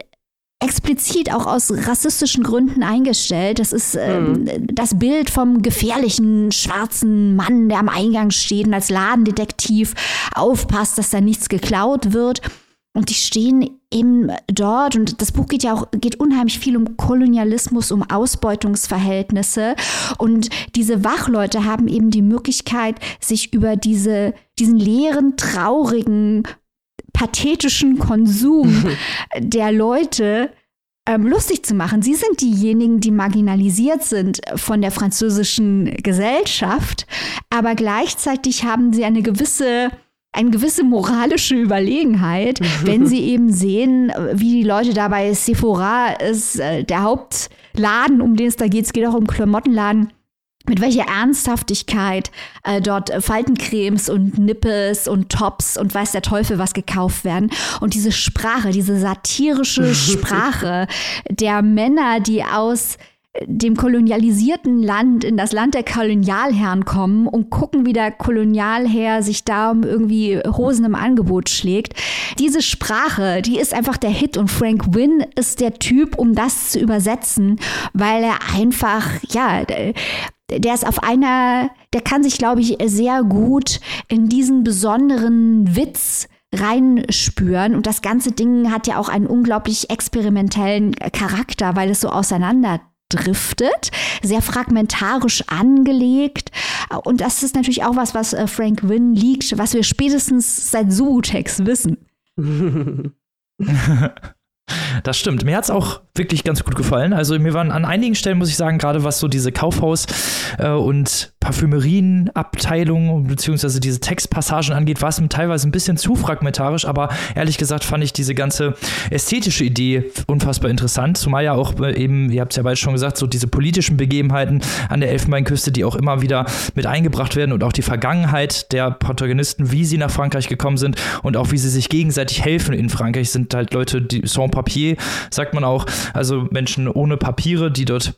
explizit auch aus rassistischen Gründen eingestellt. Das ist äh, mhm. das Bild vom gefährlichen schwarzen Mann, der am Eingang steht und als Ladendetektiv aufpasst, dass da nichts geklaut wird. Und die stehen eben dort und das Buch geht ja auch geht unheimlich viel um Kolonialismus, um Ausbeutungsverhältnisse und diese Wachleute haben eben die Möglichkeit, sich über diese diesen leeren, traurigen pathetischen Konsum der Leute ähm, lustig zu machen. Sie sind diejenigen, die marginalisiert sind von der französischen Gesellschaft, aber gleichzeitig haben sie eine gewisse eine gewisse moralische Überlegenheit, wenn sie eben sehen, wie die Leute dabei Sephora ist äh, der Hauptladen, um den es da geht. Es geht auch um Klamottenladen mit welcher Ernsthaftigkeit äh, dort Faltencremes und Nippes und Tops und weiß der Teufel was gekauft werden. Und diese Sprache, diese satirische Sprache der Männer, die aus dem kolonialisierten Land in das Land der Kolonialherren kommen und gucken, wie der Kolonialherr sich da um irgendwie Hosen im Angebot schlägt. Diese Sprache, die ist einfach der Hit und Frank Wynn ist der Typ, um das zu übersetzen, weil er einfach, ja, der ist auf einer, der kann sich, glaube ich, sehr gut in diesen besonderen Witz reinspüren. Und das ganze Ding hat ja auch einen unglaublich experimentellen Charakter, weil es so auseinander driftet, sehr fragmentarisch angelegt. Und das ist natürlich auch was, was äh, Frank Wynn liegt, was wir spätestens seit Subutex wissen. Das stimmt. Mir hat es auch wirklich ganz gut gefallen. Also mir waren an einigen Stellen, muss ich sagen, gerade was so diese Kaufhaus- äh, und Parfümerienabteilung beziehungsweise diese Textpassagen angeht, war es teilweise ein bisschen zu fragmentarisch, aber ehrlich gesagt fand ich diese ganze ästhetische Idee unfassbar interessant, zumal ja auch äh, eben, ihr habt es ja bald schon gesagt, so diese politischen Begebenheiten an der Elfenbeinküste, die auch immer wieder mit eingebracht werden und auch die Vergangenheit der Protagonisten, wie sie nach Frankreich gekommen sind und auch wie sie sich gegenseitig helfen in Frankreich, sind halt Leute, die sans papier, sagt man auch, also Menschen ohne Papiere, die dort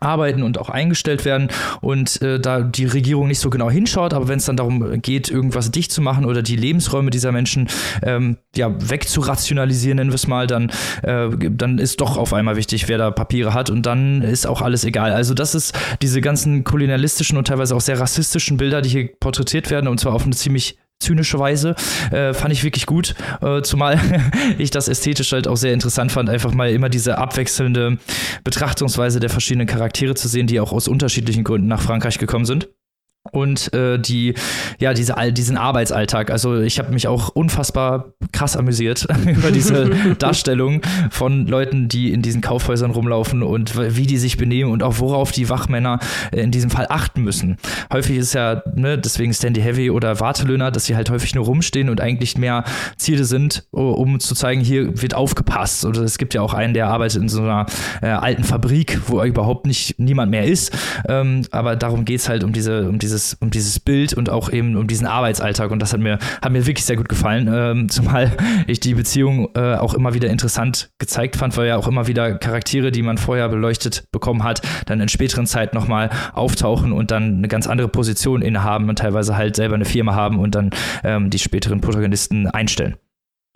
arbeiten und auch eingestellt werden und äh, da die Regierung nicht so genau hinschaut, aber wenn es dann darum geht, irgendwas dicht zu machen oder die Lebensräume dieser Menschen ähm, ja wegzurationalisieren, nennen wir es mal, dann, äh, dann ist doch auf einmal wichtig, wer da Papiere hat und dann ist auch alles egal. Also das ist diese ganzen kolonialistischen und teilweise auch sehr rassistischen Bilder, die hier porträtiert werden und zwar auf eine ziemlich zynische Weise. Äh, fand ich wirklich gut, äh, zumal ich das ästhetisch halt auch sehr interessant fand, einfach mal immer diese abwechselnde Betrachtungsweise der verschiedenen Charaktere zu sehen, die auch aus unterschiedlichen Gründen nach Frankreich gekommen sind und äh, die ja diese diesen Arbeitsalltag. Also ich habe mich auch unfassbar krass amüsiert über diese Darstellung von Leuten, die in diesen Kaufhäusern rumlaufen und wie die sich benehmen und auch worauf die Wachmänner äh, in diesem Fall achten müssen. Häufig ist ja ne, deswegen Standy Heavy oder Wartelöhner, dass sie halt häufig nur rumstehen und eigentlich mehr Ziele sind, um zu zeigen, hier wird aufgepasst. Oder es gibt ja auch einen, der arbeitet in so einer äh, alten Fabrik, wo überhaupt nicht niemand mehr ist. Ähm, aber darum geht es halt um diese um diese dieses, um dieses Bild und auch eben um diesen Arbeitsalltag. Und das hat mir, hat mir wirklich sehr gut gefallen, ähm, zumal ich die Beziehung äh, auch immer wieder interessant gezeigt fand, weil ja auch immer wieder Charaktere, die man vorher beleuchtet bekommen hat, dann in späteren Zeiten nochmal auftauchen und dann eine ganz andere Position innehaben und teilweise halt selber eine Firma haben und dann ähm, die späteren Protagonisten einstellen.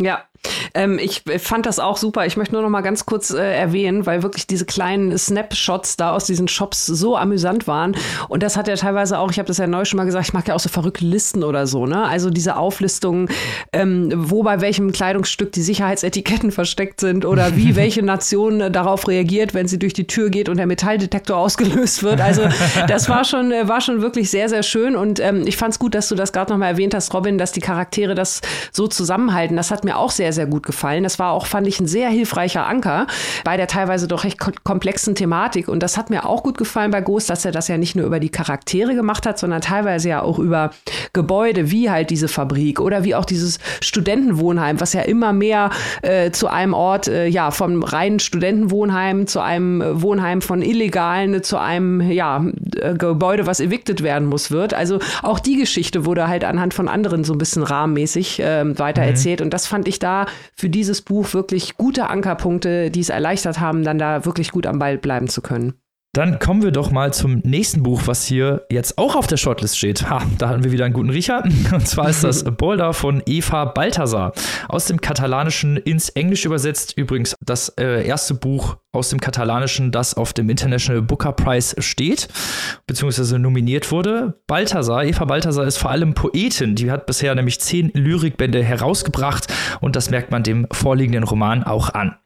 Ja, ähm, ich fand das auch super. Ich möchte nur noch mal ganz kurz äh, erwähnen, weil wirklich diese kleinen Snapshots da aus diesen Shops so amüsant waren. Und das hat ja teilweise auch, ich habe das ja neu schon mal gesagt, ich mag ja auch so verrückte Listen oder so, ne? Also diese Auflistungen, ähm, wo bei welchem Kleidungsstück die Sicherheitsetiketten versteckt sind oder wie welche Nation äh, darauf reagiert, wenn sie durch die Tür geht und der Metalldetektor ausgelöst wird. Also das war schon, äh, war schon wirklich sehr, sehr schön. Und ähm, ich fand es gut, dass du das gerade noch mal erwähnt hast, Robin, dass die Charaktere das so zusammenhalten. Das hat mir auch sehr sehr, sehr gut gefallen. Das war auch, fand ich, ein sehr hilfreicher Anker bei der teilweise doch recht komplexen Thematik. Und das hat mir auch gut gefallen bei Ghost, dass er das ja nicht nur über die Charaktere gemacht hat, sondern teilweise ja auch über Gebäude, wie halt diese Fabrik oder wie auch dieses Studentenwohnheim, was ja immer mehr äh, zu einem Ort, äh, ja, vom reinen Studentenwohnheim zu einem Wohnheim von Illegalen, zu einem, ja, äh, Gebäude, was evicted werden muss, wird. Also auch die Geschichte wurde halt anhand von anderen so ein bisschen rahmenmäßig äh, weiter erzählt. Mhm. Und das fand ich da für dieses Buch wirklich gute Ankerpunkte, die es erleichtert haben, dann da wirklich gut am Ball bleiben zu können. Dann kommen wir doch mal zum nächsten Buch, was hier jetzt auch auf der Shortlist steht. Ha, da hatten wir wieder einen guten Riecher. Und zwar ist das Boulder von Eva Balthasar. Aus dem Katalanischen ins Englische übersetzt. Übrigens das äh, erste Buch aus dem Katalanischen, das auf dem International Booker Prize steht, beziehungsweise nominiert wurde. Balthasar, Eva Balthasar ist vor allem Poetin. Die hat bisher nämlich zehn Lyrikbände herausgebracht und das merkt man dem vorliegenden Roman auch an.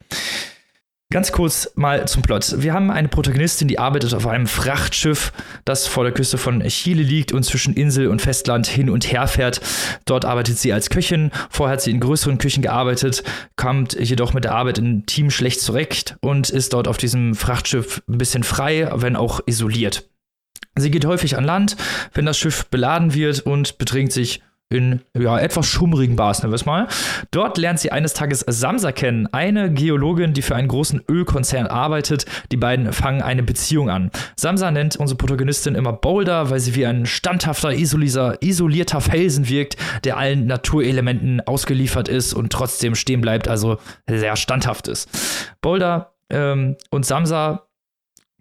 Ganz kurz mal zum Plot. Wir haben eine Protagonistin, die arbeitet auf einem Frachtschiff, das vor der Küste von Chile liegt und zwischen Insel und Festland hin und her fährt. Dort arbeitet sie als Köchin. Vorher hat sie in größeren Küchen gearbeitet, kommt jedoch mit der Arbeit im Team schlecht zurecht und ist dort auf diesem Frachtschiff ein bisschen frei, wenn auch isoliert. Sie geht häufig an Land, wenn das Schiff beladen wird und bedrängt sich in ja, etwas schummrigen Bars, nennen wir es mal. Dort lernt sie eines Tages Samsa kennen, eine Geologin, die für einen großen Ölkonzern arbeitet. Die beiden fangen eine Beziehung an. Samsa nennt unsere Protagonistin immer Boulder, weil sie wie ein standhafter, isolierter Felsen wirkt, der allen Naturelementen ausgeliefert ist und trotzdem stehen bleibt, also sehr standhaft ist. Boulder ähm, und Samsa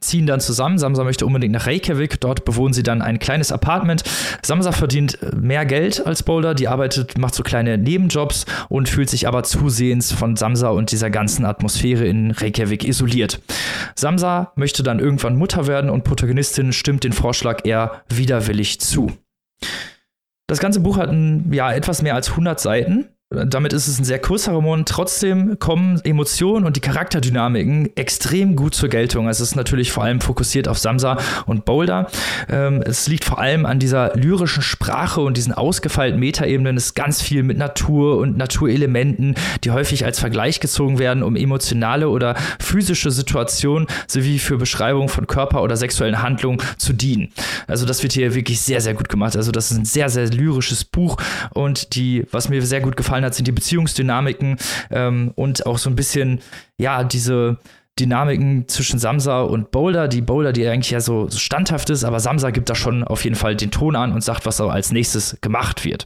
ziehen dann zusammen. Samsa möchte unbedingt nach Reykjavik. Dort bewohnen sie dann ein kleines Apartment. Samsa verdient mehr Geld als Boulder. Die arbeitet, macht so kleine Nebenjobs und fühlt sich aber zusehends von Samsa und dieser ganzen Atmosphäre in Reykjavik isoliert. Samsa möchte dann irgendwann Mutter werden und Protagonistin stimmt den Vorschlag eher widerwillig zu. Das ganze Buch hat ein, ja, etwas mehr als 100 Seiten damit ist es ein sehr kurzer Roman. Trotzdem kommen Emotionen und die Charakterdynamiken extrem gut zur Geltung. Es ist natürlich vor allem fokussiert auf Samsa und Boulder. Ähm, es liegt vor allem an dieser lyrischen Sprache und diesen ausgefeilten Metaebenen. Es ist ganz viel mit Natur und Naturelementen, die häufig als Vergleich gezogen werden, um emotionale oder physische Situationen sowie für Beschreibung von Körper- oder sexuellen Handlungen zu dienen. Also das wird hier wirklich sehr, sehr gut gemacht. Also das ist ein sehr, sehr lyrisches Buch und die, was mir sehr gut gefallen hat, hat, sind die Beziehungsdynamiken ähm, und auch so ein bisschen, ja, diese Dynamiken zwischen Samsa und Boulder. Die Boulder, die eigentlich ja so, standhaft ist, aber Samsa gibt da schon auf jeden Fall den Ton an und sagt, was als nächstes gemacht wird.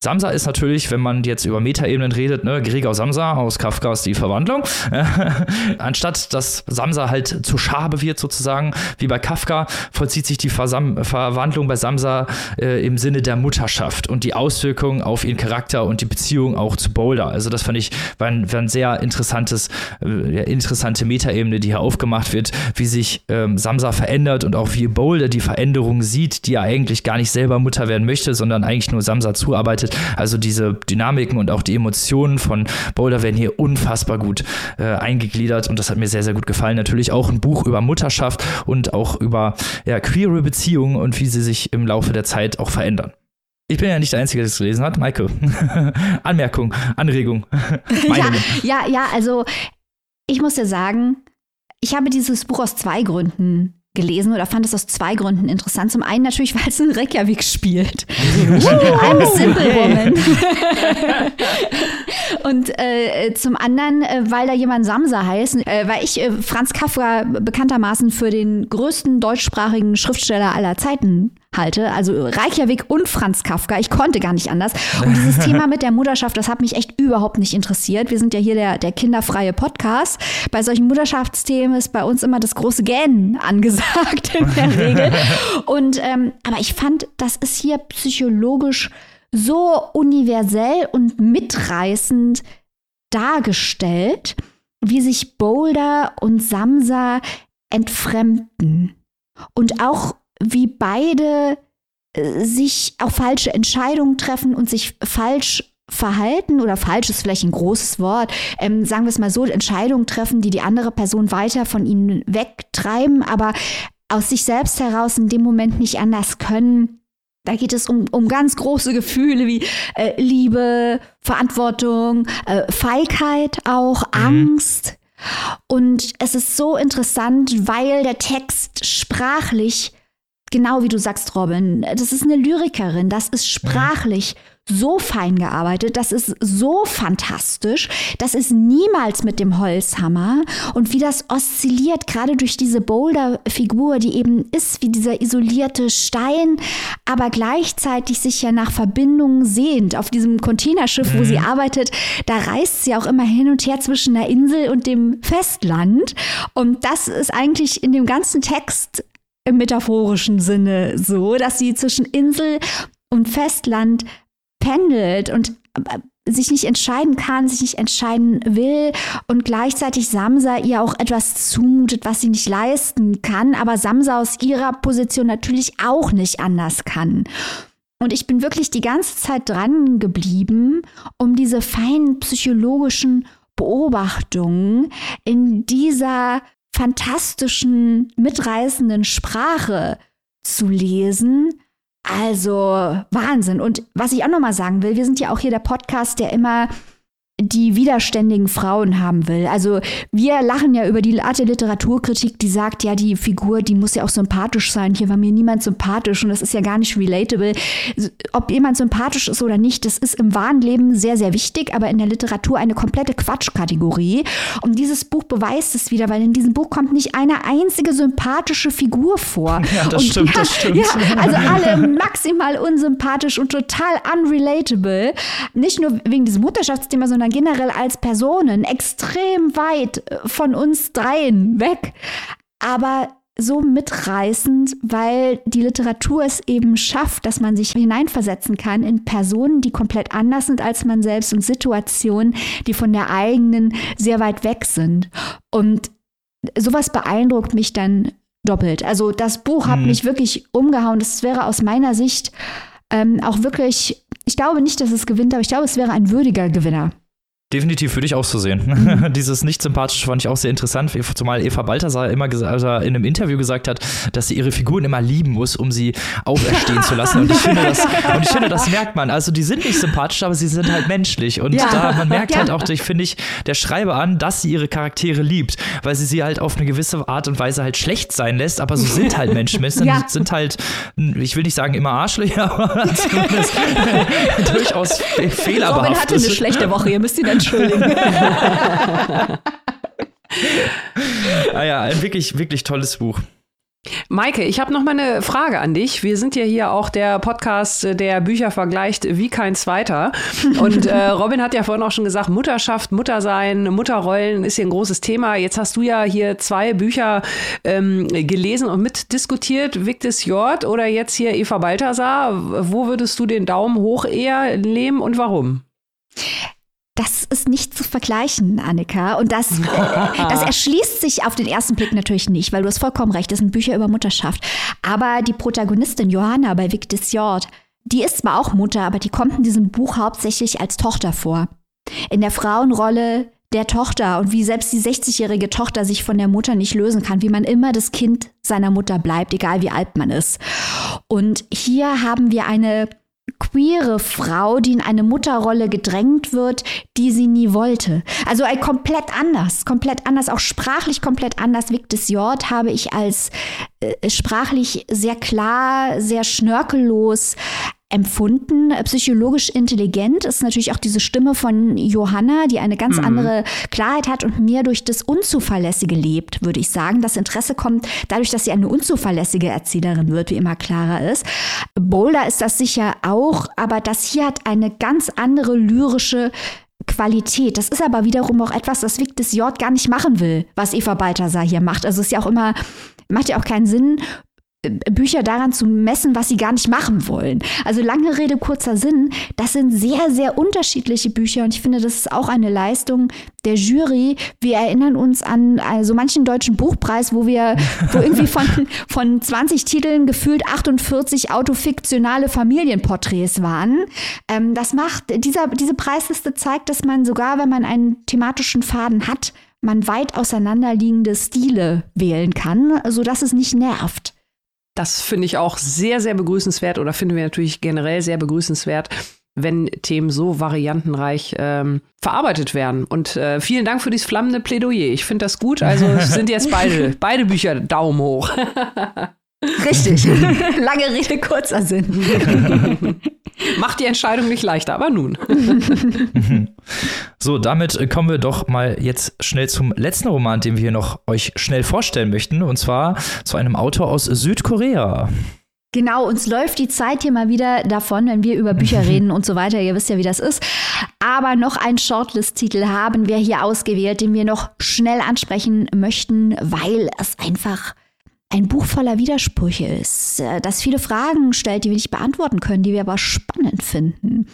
Samsa ist natürlich, wenn man jetzt über Metaebenen redet, ne, Gregor Samsa aus Kafkas Die Verwandlung. Anstatt dass Samsa halt zu Schabe wird sozusagen, wie bei Kafka, vollzieht sich die Versam Verwandlung bei Samsa äh, im Sinne der Mutterschaft und die Auswirkungen auf ihren Charakter und die Beziehung auch zu Boulder. Also das fand ich war ein, war ein sehr interessantes, äh, interessante Metaebene, die hier aufgemacht wird, wie sich ähm, Samsa verändert und auch wie Boulder die Veränderung sieht, die er eigentlich gar nicht selber Mutter werden möchte, sondern eigentlich nur Samsa zuarbeitet arbeitet. Also diese Dynamiken und auch die Emotionen von Boulder werden hier unfassbar gut äh, eingegliedert und das hat mir sehr, sehr gut gefallen. Natürlich auch ein Buch über Mutterschaft und auch über ja, queere Beziehungen und wie sie sich im Laufe der Zeit auch verändern. Ich bin ja nicht der Einzige, der es gelesen hat. Maike, Anmerkung, Anregung. ja, ja, ja, also ich muss dir sagen, ich habe dieses Buch aus zwei Gründen gelesen oder fand es aus zwei Gründen interessant. Zum einen natürlich, weil es in Reykjavik spielt. I'm a simple woman. Und äh, zum anderen, äh, weil da jemand Samsa heißt, äh, weil ich äh, Franz Kafka bekanntermaßen für den größten deutschsprachigen Schriftsteller aller Zeiten halte. Also Reykjavik und Franz Kafka. Ich konnte gar nicht anders. Und dieses Thema mit der Mutterschaft, das hat mich echt überhaupt nicht interessiert. Wir sind ja hier der, der kinderfreie Podcast. Bei solchen Mutterschaftsthemen ist bei uns immer das große Gähnen angesagt in der Regel. Und ähm, aber ich fand, das ist hier psychologisch so universell und mitreißend dargestellt, wie sich Boulder und Samsa entfremden. Und auch wie beide äh, sich auch falsche Entscheidungen treffen und sich falsch verhalten oder falsch ist vielleicht ein großes Wort, ähm, sagen wir es mal so, Entscheidungen treffen, die die andere Person weiter von ihnen wegtreiben, aber aus sich selbst heraus in dem Moment nicht anders können, Da geht es um, um ganz große Gefühle wie äh, Liebe, Verantwortung, äh, Feigheit auch, mhm. Angst. Und es ist so interessant, weil der Text sprachlich, genau wie du sagst, Robin, das ist eine Lyrikerin, das ist sprachlich so fein gearbeitet, das ist so fantastisch, das ist niemals mit dem Holzhammer und wie das oszilliert, gerade durch diese Boulder-Figur, die eben ist wie dieser isolierte Stein, aber gleichzeitig sich ja nach Verbindungen sehnt. Auf diesem Containerschiff, mhm. wo sie mhm. arbeitet, da reist sie auch immer hin und her zwischen der Insel und dem Festland und das ist eigentlich in dem ganzen Text im metaphorischen Sinne so, dass sie zwischen Insel und Festland pendelt und äh, sich nicht entscheiden kann, sich nicht entscheiden will und gleichzeitig Samsa ihr auch etwas zumutet, was sie nicht leisten kann, aber Samsa aus ihrer Position natürlich auch nicht anders kann. Und ich bin wirklich die ganze Zeit dran geblieben, um diese feinen psychologischen Beobachtungen in dieser fantastischen, mitreißenden Sprache zu lesen also Wahnsinn. Und was ich auch noch mal sagen will, wir sind ja auch hier der Podcast, der immer die widerständigen Frauen haben will. Also wir lachen ja über die Art der Literaturkritik, die sagt, ja, die Figur, die muss ja auch sympathisch sein. Hier war mir niemand sympathisch und das ist ja gar nicht relatable. Ob jemand sympathisch ist oder nicht, das ist im wahren Leben sehr, sehr wichtig, aber in der Literatur eine komplette Quatschkategorie. Und dieses Buch beweist es wieder, weil in diesem Buch kommt nicht eine einzige sympathische Figur vor. Ja, das und stimmt, ja, das stimmt. Ja, also alle maximal unsympathisch und total unrelatable. Nicht nur wegen diesem Mutterschaftsthema, sondern sondern generell als Personen extrem weit äh, von uns dreien weg. Aber so mitreißend, weil die Literatur es eben schafft, dass man sich hineinversetzen kann in Personen, die komplett anders sind als man selbst und Situationen, die von der eigenen sehr weit weg sind. Und sowas beeindruckt mich dann doppelt. Also das Buch hat hm. mich wirklich umgehauen. Das wäre aus meiner Sicht ähm, auch wirklich, ich glaube nicht, dass es gewinnt, aber ich glaube, es wäre ein würdiger Gewinner. Definitiv würde ich auch so sehen. Mhm. Dieses nicht sympathische fand ich auch sehr interessant, zumal Eva Balthasar immer also in einem Interview gesagt hat, dass sie ihre Figuren immer lieben muss, um sie auferstehen zu lassen. Und ich, finde das, und ich finde, das merkt man. Also die sind nicht sympathisch, aber sie sind halt menschlich. Und ja. da, man merkt ja. halt auch, ich finde ich, der Schreiber an, dass sie ihre Charaktere liebt, weil sie sie halt auf eine gewisse Art und Weise halt schlecht sein lässt, aber sie sind halt Menschen. Menschen ja. sind halt, ich will nicht sagen immer Arschlöcher, aber zumindest durchaus fehlerbehaftet. Robin hatte eine schlechte Woche, ihr müsst ihn dann entschuldigen. ah ja, ein wirklich, wirklich tolles Buch. Maike, ich habe noch mal eine Frage an dich. Wir sind ja hier auch der Podcast, der Bücher vergleicht wie kein zweiter. Und äh, Robin hat ja vorhin auch schon gesagt, Mutterschaft, Muttersein, Mutterrollen ist hier ein großes Thema. Jetzt hast du ja hier zwei Bücher ähm, gelesen und mitdiskutiert. Victis Jord oder jetzt hier Eva Balthasar. Wo würdest du den Daumen hoch eher nehmen und warum? Das ist nicht zu vergleichen, Annika. Und das, äh, das erschließt sich auf den ersten Blick natürlich nicht, weil du hast vollkommen recht, das sind Bücher über Mutterschaft. Aber die Protagonistin Johanna bei Vic Jord, die ist zwar auch Mutter, aber die kommt in diesem Buch hauptsächlich als Tochter vor. In der Frauenrolle der Tochter und wie selbst die 60-jährige Tochter sich von der Mutter nicht lösen kann, wie man immer das Kind seiner Mutter bleibt, egal wie alt man ist. Und hier haben wir eine queere Frau, die in eine Mutterrolle gedrängt wird, die sie nie wollte. Also ein komplett anders, komplett anders, auch sprachlich komplett anders. Victus Jord habe ich als äh, sprachlich sehr klar, sehr schnörkellos empfunden. Psychologisch intelligent ist natürlich auch diese Stimme von Johanna, die eine ganz mhm. andere Klarheit hat und mehr durch das Unzuverlässige lebt, würde ich sagen. Das Interesse kommt dadurch, dass sie eine unzuverlässige Erzählerin wird, wie immer klarer ist. Boulder ist das sicher auch, aber das hier hat eine ganz andere lyrische Qualität. Das ist aber wiederum auch etwas, das Victus J gar nicht machen will, was Eva Balthasar hier macht. Also es ist ja auch immer macht ja auch keinen Sinn, Bücher daran zu messen, was sie gar nicht machen wollen. Also lange Rede, kurzer Sinn, das sind sehr, sehr unterschiedliche Bücher und ich finde, das ist auch eine Leistung der Jury. Wir erinnern uns an also manchen deutschen Buchpreis, wo wir, wo irgendwie von, von 20 Titeln gefühlt 48 autofiktionale Familienporträts waren. Ähm, das macht, dieser, diese Preisliste zeigt, dass man sogar, wenn man einen thematischen Faden hat, man weit auseinanderliegende Stile wählen kann, sodass es nicht nervt. Das finde ich auch sehr, sehr begrüßenswert oder finden wir natürlich generell sehr begrüßenswert, wenn Themen so variantenreich ähm, verarbeitet werden. Und äh, vielen Dank für dieses flammende Plädoyer. Ich finde das gut. Also sind jetzt beide, beide Bücher Daumen hoch. Richtig. Lange Rede, kurzer Sinn. Macht die Entscheidung nicht leichter, aber nun. so, damit kommen wir doch mal jetzt schnell zum letzten Roman, den wir hier noch euch schnell vorstellen möchten. Und zwar zu einem Autor aus Südkorea. Genau, uns läuft die Zeit hier mal wieder davon, wenn wir über Bücher reden und so weiter. Ihr wisst ja, wie das ist. Aber noch einen Shortlist-Titel haben wir hier ausgewählt, den wir noch schnell ansprechen möchten, weil es einfach ein Buch voller Widersprüche ist, äh, das viele Fragen stellt, die wir nicht beantworten können, die wir aber spannend finden.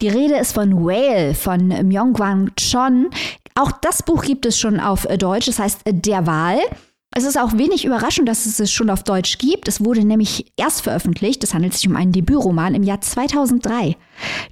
Die Rede ist von Whale von Myungwang Chon. Auch das Buch gibt es schon auf Deutsch, das heißt Der Wahl. Es ist auch wenig überraschend, dass es es schon auf Deutsch gibt. Es wurde nämlich erst veröffentlicht. Es handelt sich um einen Debütroman im Jahr 2003.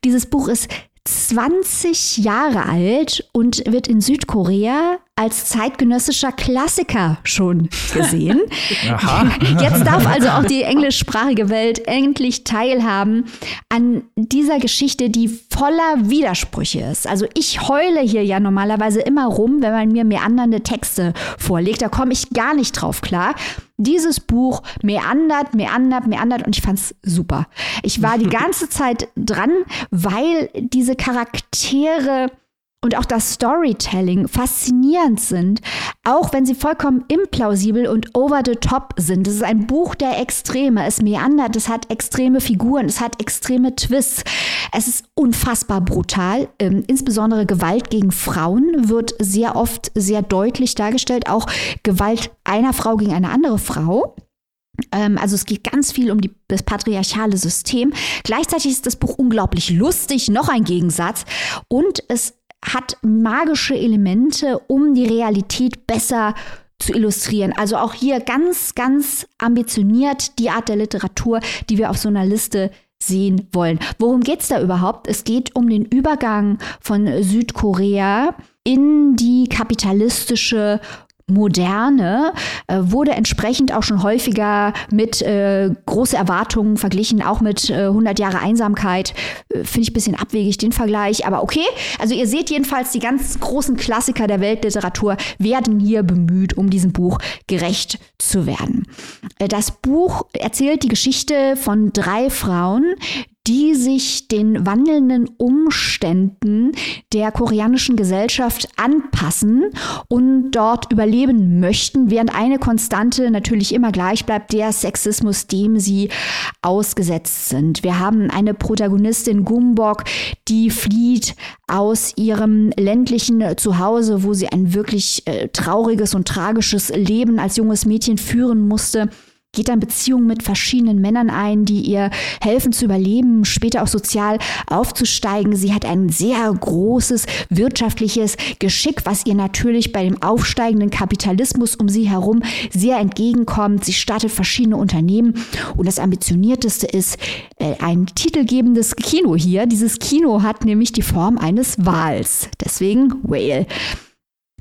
Dieses Buch ist 20 Jahre alt und wird in Südkorea als zeitgenössischer Klassiker schon gesehen. Jetzt darf also auch die englischsprachige Welt endlich teilhaben an dieser Geschichte, die voller Widersprüche ist. Also ich heule hier ja normalerweise immer rum, wenn man mir meandernde Texte vorlegt. Da komme ich gar nicht drauf klar dieses Buch meandert, meandert, meandert und ich fand's super. Ich war die ganze Zeit dran, weil diese Charaktere und auch das Storytelling faszinierend sind, auch wenn sie vollkommen implausibel und over the top sind. Es ist ein Buch der Extreme. Es meandert, es hat extreme Figuren, es hat extreme Twists. Es ist unfassbar brutal. Ähm, insbesondere Gewalt gegen Frauen wird sehr oft sehr deutlich dargestellt. Auch Gewalt einer Frau gegen eine andere Frau. Ähm, also es geht ganz viel um die, das patriarchale System. Gleichzeitig ist das Buch unglaublich lustig, noch ein Gegensatz. Und es hat magische Elemente, um die Realität besser zu illustrieren. Also auch hier ganz, ganz ambitioniert die Art der Literatur, die wir auf so einer Liste sehen wollen. Worum geht es da überhaupt? Es geht um den Übergang von Südkorea in die kapitalistische Moderne äh, wurde entsprechend auch schon häufiger mit äh, große Erwartungen verglichen, auch mit äh, 100 Jahre Einsamkeit. Äh, Finde ich ein bisschen abwegig den Vergleich, aber okay. Also ihr seht jedenfalls, die ganz großen Klassiker der Weltliteratur werden hier bemüht, um diesem Buch gerecht zu werden. Äh, das Buch erzählt die Geschichte von drei Frauen, die sich den wandelnden Umständen der koreanischen Gesellschaft anpassen und dort überleben möchten, während eine Konstante natürlich immer gleich bleibt, der Sexismus, dem sie ausgesetzt sind. Wir haben eine Protagonistin Gumbok, die flieht aus ihrem ländlichen Zuhause, wo sie ein wirklich äh, trauriges und tragisches Leben als junges Mädchen führen musste geht dann Beziehungen mit verschiedenen Männern ein, die ihr helfen zu überleben, später auch sozial aufzusteigen. Sie hat ein sehr großes wirtschaftliches Geschick, was ihr natürlich bei dem aufsteigenden Kapitalismus um sie herum sehr entgegenkommt. Sie startet verschiedene Unternehmen und das ambitionierteste ist äh, ein titelgebendes Kino hier. Dieses Kino hat nämlich die Form eines Wals. Deswegen Whale.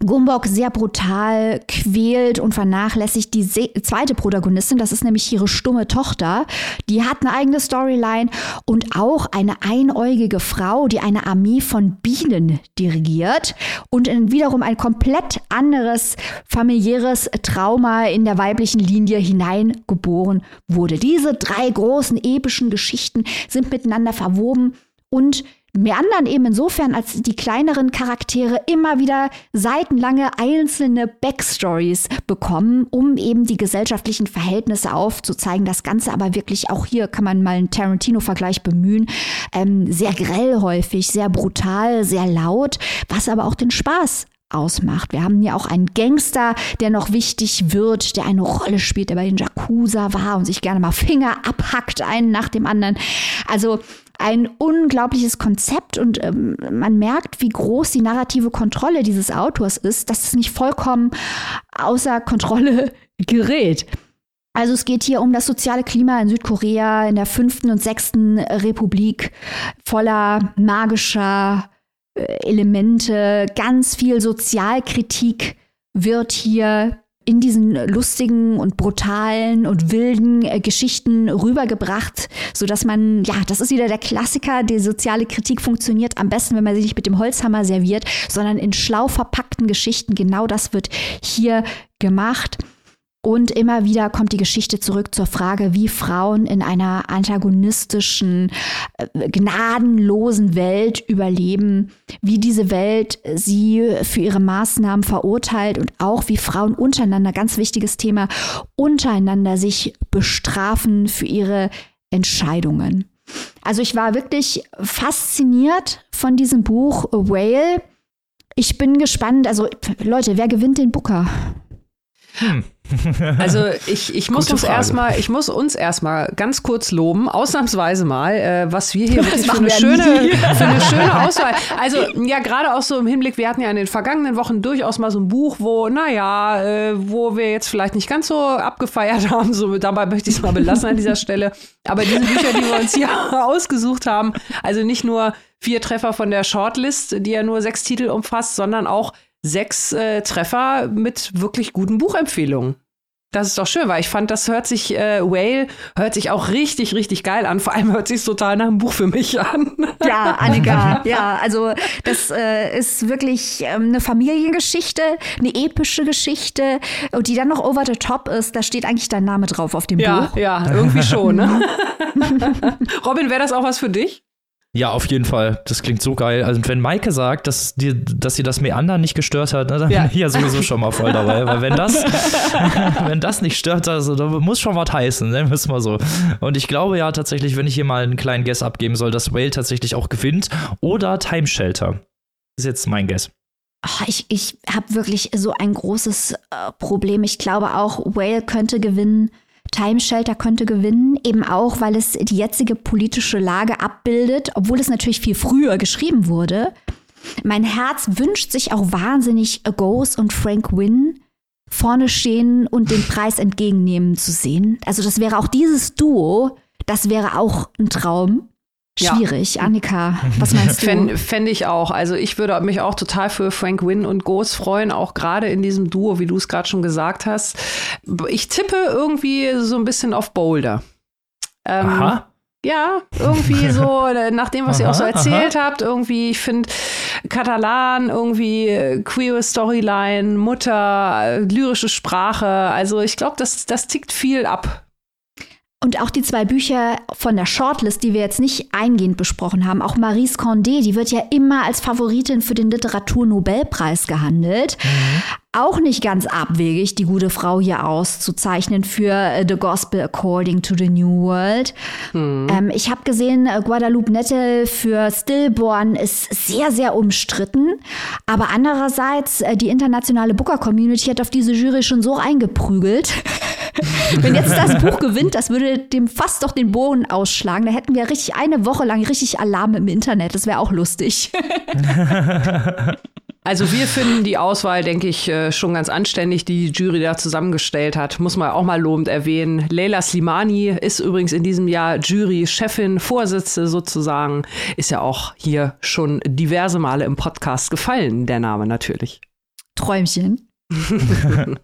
Gumbok sehr brutal quält und vernachlässigt die zweite Protagonistin, das ist nämlich ihre stumme Tochter. Die hat eine eigene Storyline und auch eine einäugige Frau, die eine Armee von Bienen dirigiert und wiederum ein komplett anderes familiäres Trauma in der weiblichen Linie hineingeboren wurde. Diese drei großen epischen Geschichten sind miteinander verwoben und meandern eben insofern, als die kleineren Charaktere immer wieder seitenlange einzelne Backstories bekommen, um eben die gesellschaftlichen Verhältnisse aufzuzeigen. Das Ganze aber wirklich, auch hier kann man mal einen Tarantino-Vergleich bemühen, ähm, sehr grell häufig, sehr brutal, sehr laut, was aber auch den Spaß ausmacht. Wir haben hier auch einen Gangster, der noch wichtig wird, der eine Rolle spielt, der bei den Jakuza war und sich gerne mal Finger abhackt, einen nach dem anderen. Also ein unglaubliches Konzept und ähm, man merkt, wie groß die narrative Kontrolle dieses Autors ist, dass es nicht vollkommen außer Kontrolle gerät. Also es geht hier um das soziale Klima in Südkorea in der fünften und sechsten Republik voller magischer Elemente, ganz viel Sozialkritik wird hier in diesen lustigen und brutalen und wilden äh, Geschichten rübergebracht, sodass man, ja, das ist wieder der Klassiker, die soziale Kritik funktioniert am besten, wenn man sie nicht mit dem Holzhammer serviert, sondern in schlau verpackten Geschichten. Genau das wird hier gemacht. Und immer wieder kommt die Geschichte zurück zur Frage, wie Frauen in einer antagonistischen, äh, gnadenlosen Welt überleben, wie diese Welt sie für ihre Maßnahmen verurteilt und auch wie Frauen untereinander, ganz wichtiges Thema, untereinander sich bestrafen für ihre Entscheidungen. Also ich war wirklich fasziniert von diesem Buch Whale. Ich bin gespannt, also Leute, wer gewinnt den Booker? Hm. Also ich, ich muss uns erstmal, ich muss uns erstmal ganz kurz loben, ausnahmsweise mal, äh, was wir hier wirklich für eine, schöne, für eine schöne Auswahl. Also ja, gerade auch so im Hinblick, wir hatten ja in den vergangenen Wochen durchaus mal so ein Buch, wo, naja, äh, wo wir jetzt vielleicht nicht ganz so abgefeiert haben. So, dabei möchte ich es mal belassen an dieser Stelle. Aber diese Bücher, die wir uns hier ausgesucht haben, also nicht nur vier Treffer von der Shortlist, die ja nur sechs Titel umfasst, sondern auch sechs äh, Treffer mit wirklich guten Buchempfehlungen. Das ist doch schön, weil ich fand, das hört sich, äh, Whale hört sich auch richtig, richtig geil an. Vor allem hört sich total nach einem Buch für mich an. Ja, Annika, ja, also das äh, ist wirklich ähm, eine Familiengeschichte, eine epische Geschichte und die dann noch over the top ist. Da steht eigentlich dein Name drauf auf dem ja, Buch. Ja, irgendwie schon. Ne? Robin, wäre das auch was für dich? Ja, auf jeden Fall. Das klingt so geil. Also wenn Maike sagt, dass, die, dass sie das Meandern nicht gestört hat, ne, dann ja. bin ich ja sowieso schon mal voll dabei. Weil wenn das, wenn das nicht stört, also, dann muss schon was heißen, ne? müssen wir so. Und ich glaube ja tatsächlich, wenn ich hier mal einen kleinen Guess abgeben soll, dass Whale tatsächlich auch gewinnt. Oder Time Shelter. Ist jetzt mein Guess. Oh, ich ich habe wirklich so ein großes äh, Problem. Ich glaube auch, Whale könnte gewinnen. Time Shelter könnte gewinnen, eben auch, weil es die jetzige politische Lage abbildet, obwohl es natürlich viel früher geschrieben wurde. Mein Herz wünscht sich auch wahnsinnig Ghost und Frank Wynn vorne stehen und den Preis entgegennehmen zu sehen. Also das wäre auch dieses Duo, das wäre auch ein Traum. Schwierig. Ja. Annika, was meinst du? Fände fänd ich auch. Also ich würde mich auch total für Frank Wynn und Ghost freuen, auch gerade in diesem Duo, wie du es gerade schon gesagt hast. Ich tippe irgendwie so ein bisschen auf Boulder. Ähm, Aha. Ja, irgendwie so, nach dem, was aha, ihr auch so erzählt aha. habt, irgendwie, ich finde Katalan, irgendwie äh, queer Storyline, Mutter, lyrische Sprache. Also ich glaube, das, das tickt viel ab und auch die zwei Bücher von der Shortlist, die wir jetzt nicht eingehend besprochen haben, auch Maurice Condé, die wird ja immer als Favoritin für den Literaturnobelpreis gehandelt. Mhm. Auch nicht ganz abwegig, die gute Frau hier auszuzeichnen für äh, The Gospel According to the New World. Mhm. Ähm, ich habe gesehen, äh, Guadalupe Nettel für Stillborn ist sehr, sehr umstritten. Aber andererseits, äh, die internationale Booker-Community hat auf diese Jury schon so eingeprügelt. Wenn jetzt das Buch gewinnt, das würde dem fast doch den Boden ausschlagen. Da hätten wir richtig eine Woche lang richtig Alarm im Internet. Das wäre auch lustig. Also wir finden die Auswahl, denke ich, äh, schon ganz anständig, die die Jury da zusammengestellt hat. Muss man auch mal lobend erwähnen. Leila Slimani ist übrigens in diesem Jahr Jury-Chefin, Vorsitzende sozusagen. Ist ja auch hier schon diverse Male im Podcast gefallen, der Name natürlich. Träumchen.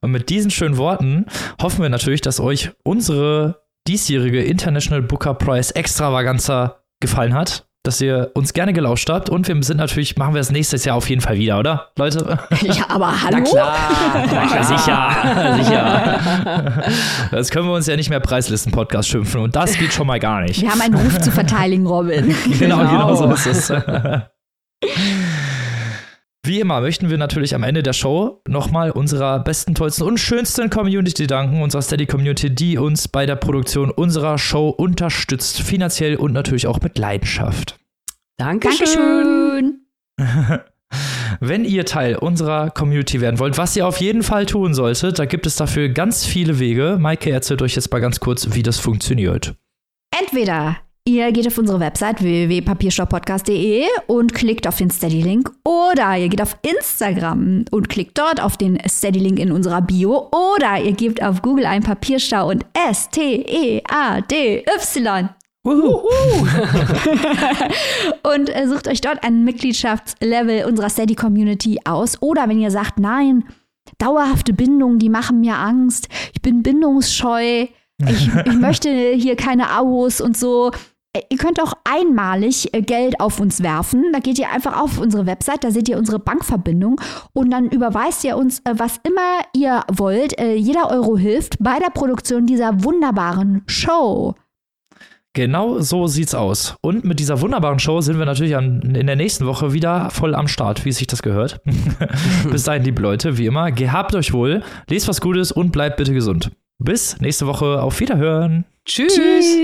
Und mit diesen schönen Worten hoffen wir natürlich, dass euch unsere diesjährige International Booker Prize Extravaganza gefallen hat, dass ihr uns gerne gelauscht habt und wir sind natürlich, machen wir das nächstes Jahr auf jeden Fall wieder, oder, Leute? Ja, aber hallo? Na klar, na klar. sicher, sicher. Das können wir uns ja nicht mehr Preislisten-Podcast schimpfen und das geht schon mal gar nicht. Wir haben einen Ruf zu verteidigen, Robin. genau, genau, genau so ist es. Wie immer möchten wir natürlich am Ende der Show nochmal unserer besten, tollsten und schönsten Community danken, unserer Steady Community, die uns bei der Produktion unserer Show unterstützt, finanziell und natürlich auch mit Leidenschaft. Dankeschön. Dankeschön. Wenn ihr Teil unserer Community werden wollt, was ihr auf jeden Fall tun solltet, da gibt es dafür ganz viele Wege. Maike erzählt euch jetzt mal ganz kurz, wie das funktioniert. Entweder Ihr geht auf unsere Website www.papierstopppodcast.de und klickt auf den Steady-Link oder ihr geht auf Instagram und klickt dort auf den Steady-Link in unserer Bio oder ihr gebt auf Google ein Papierstau und S-T-E-A-D-Y. und äh, sucht euch dort ein Mitgliedschaftslevel unserer Steady Community aus. Oder wenn ihr sagt, nein, dauerhafte Bindungen, die machen mir Angst. Ich bin bindungsscheu. Ich, ich möchte hier keine Abos und so. Äh, ihr könnt auch einmalig äh, Geld auf uns werfen. Da geht ihr einfach auf unsere Website, da seht ihr unsere Bankverbindung und dann überweist ihr uns, äh, was immer ihr wollt. Jeder Euro hilft bei der Produktion dieser wunderbaren Show. Genau so sieht's aus. Und mit dieser wunderbaren Show sind wir natürlich an, in der nächsten Woche wieder voll am Start, wie sich das gehört. Bis dahin, liebe Leute, wie immer, gehabt euch wohl, lest was Gutes und bleibt bitte gesund. Bis nächste Woche. Auf Wiederhören. Tschüss. Tschüss.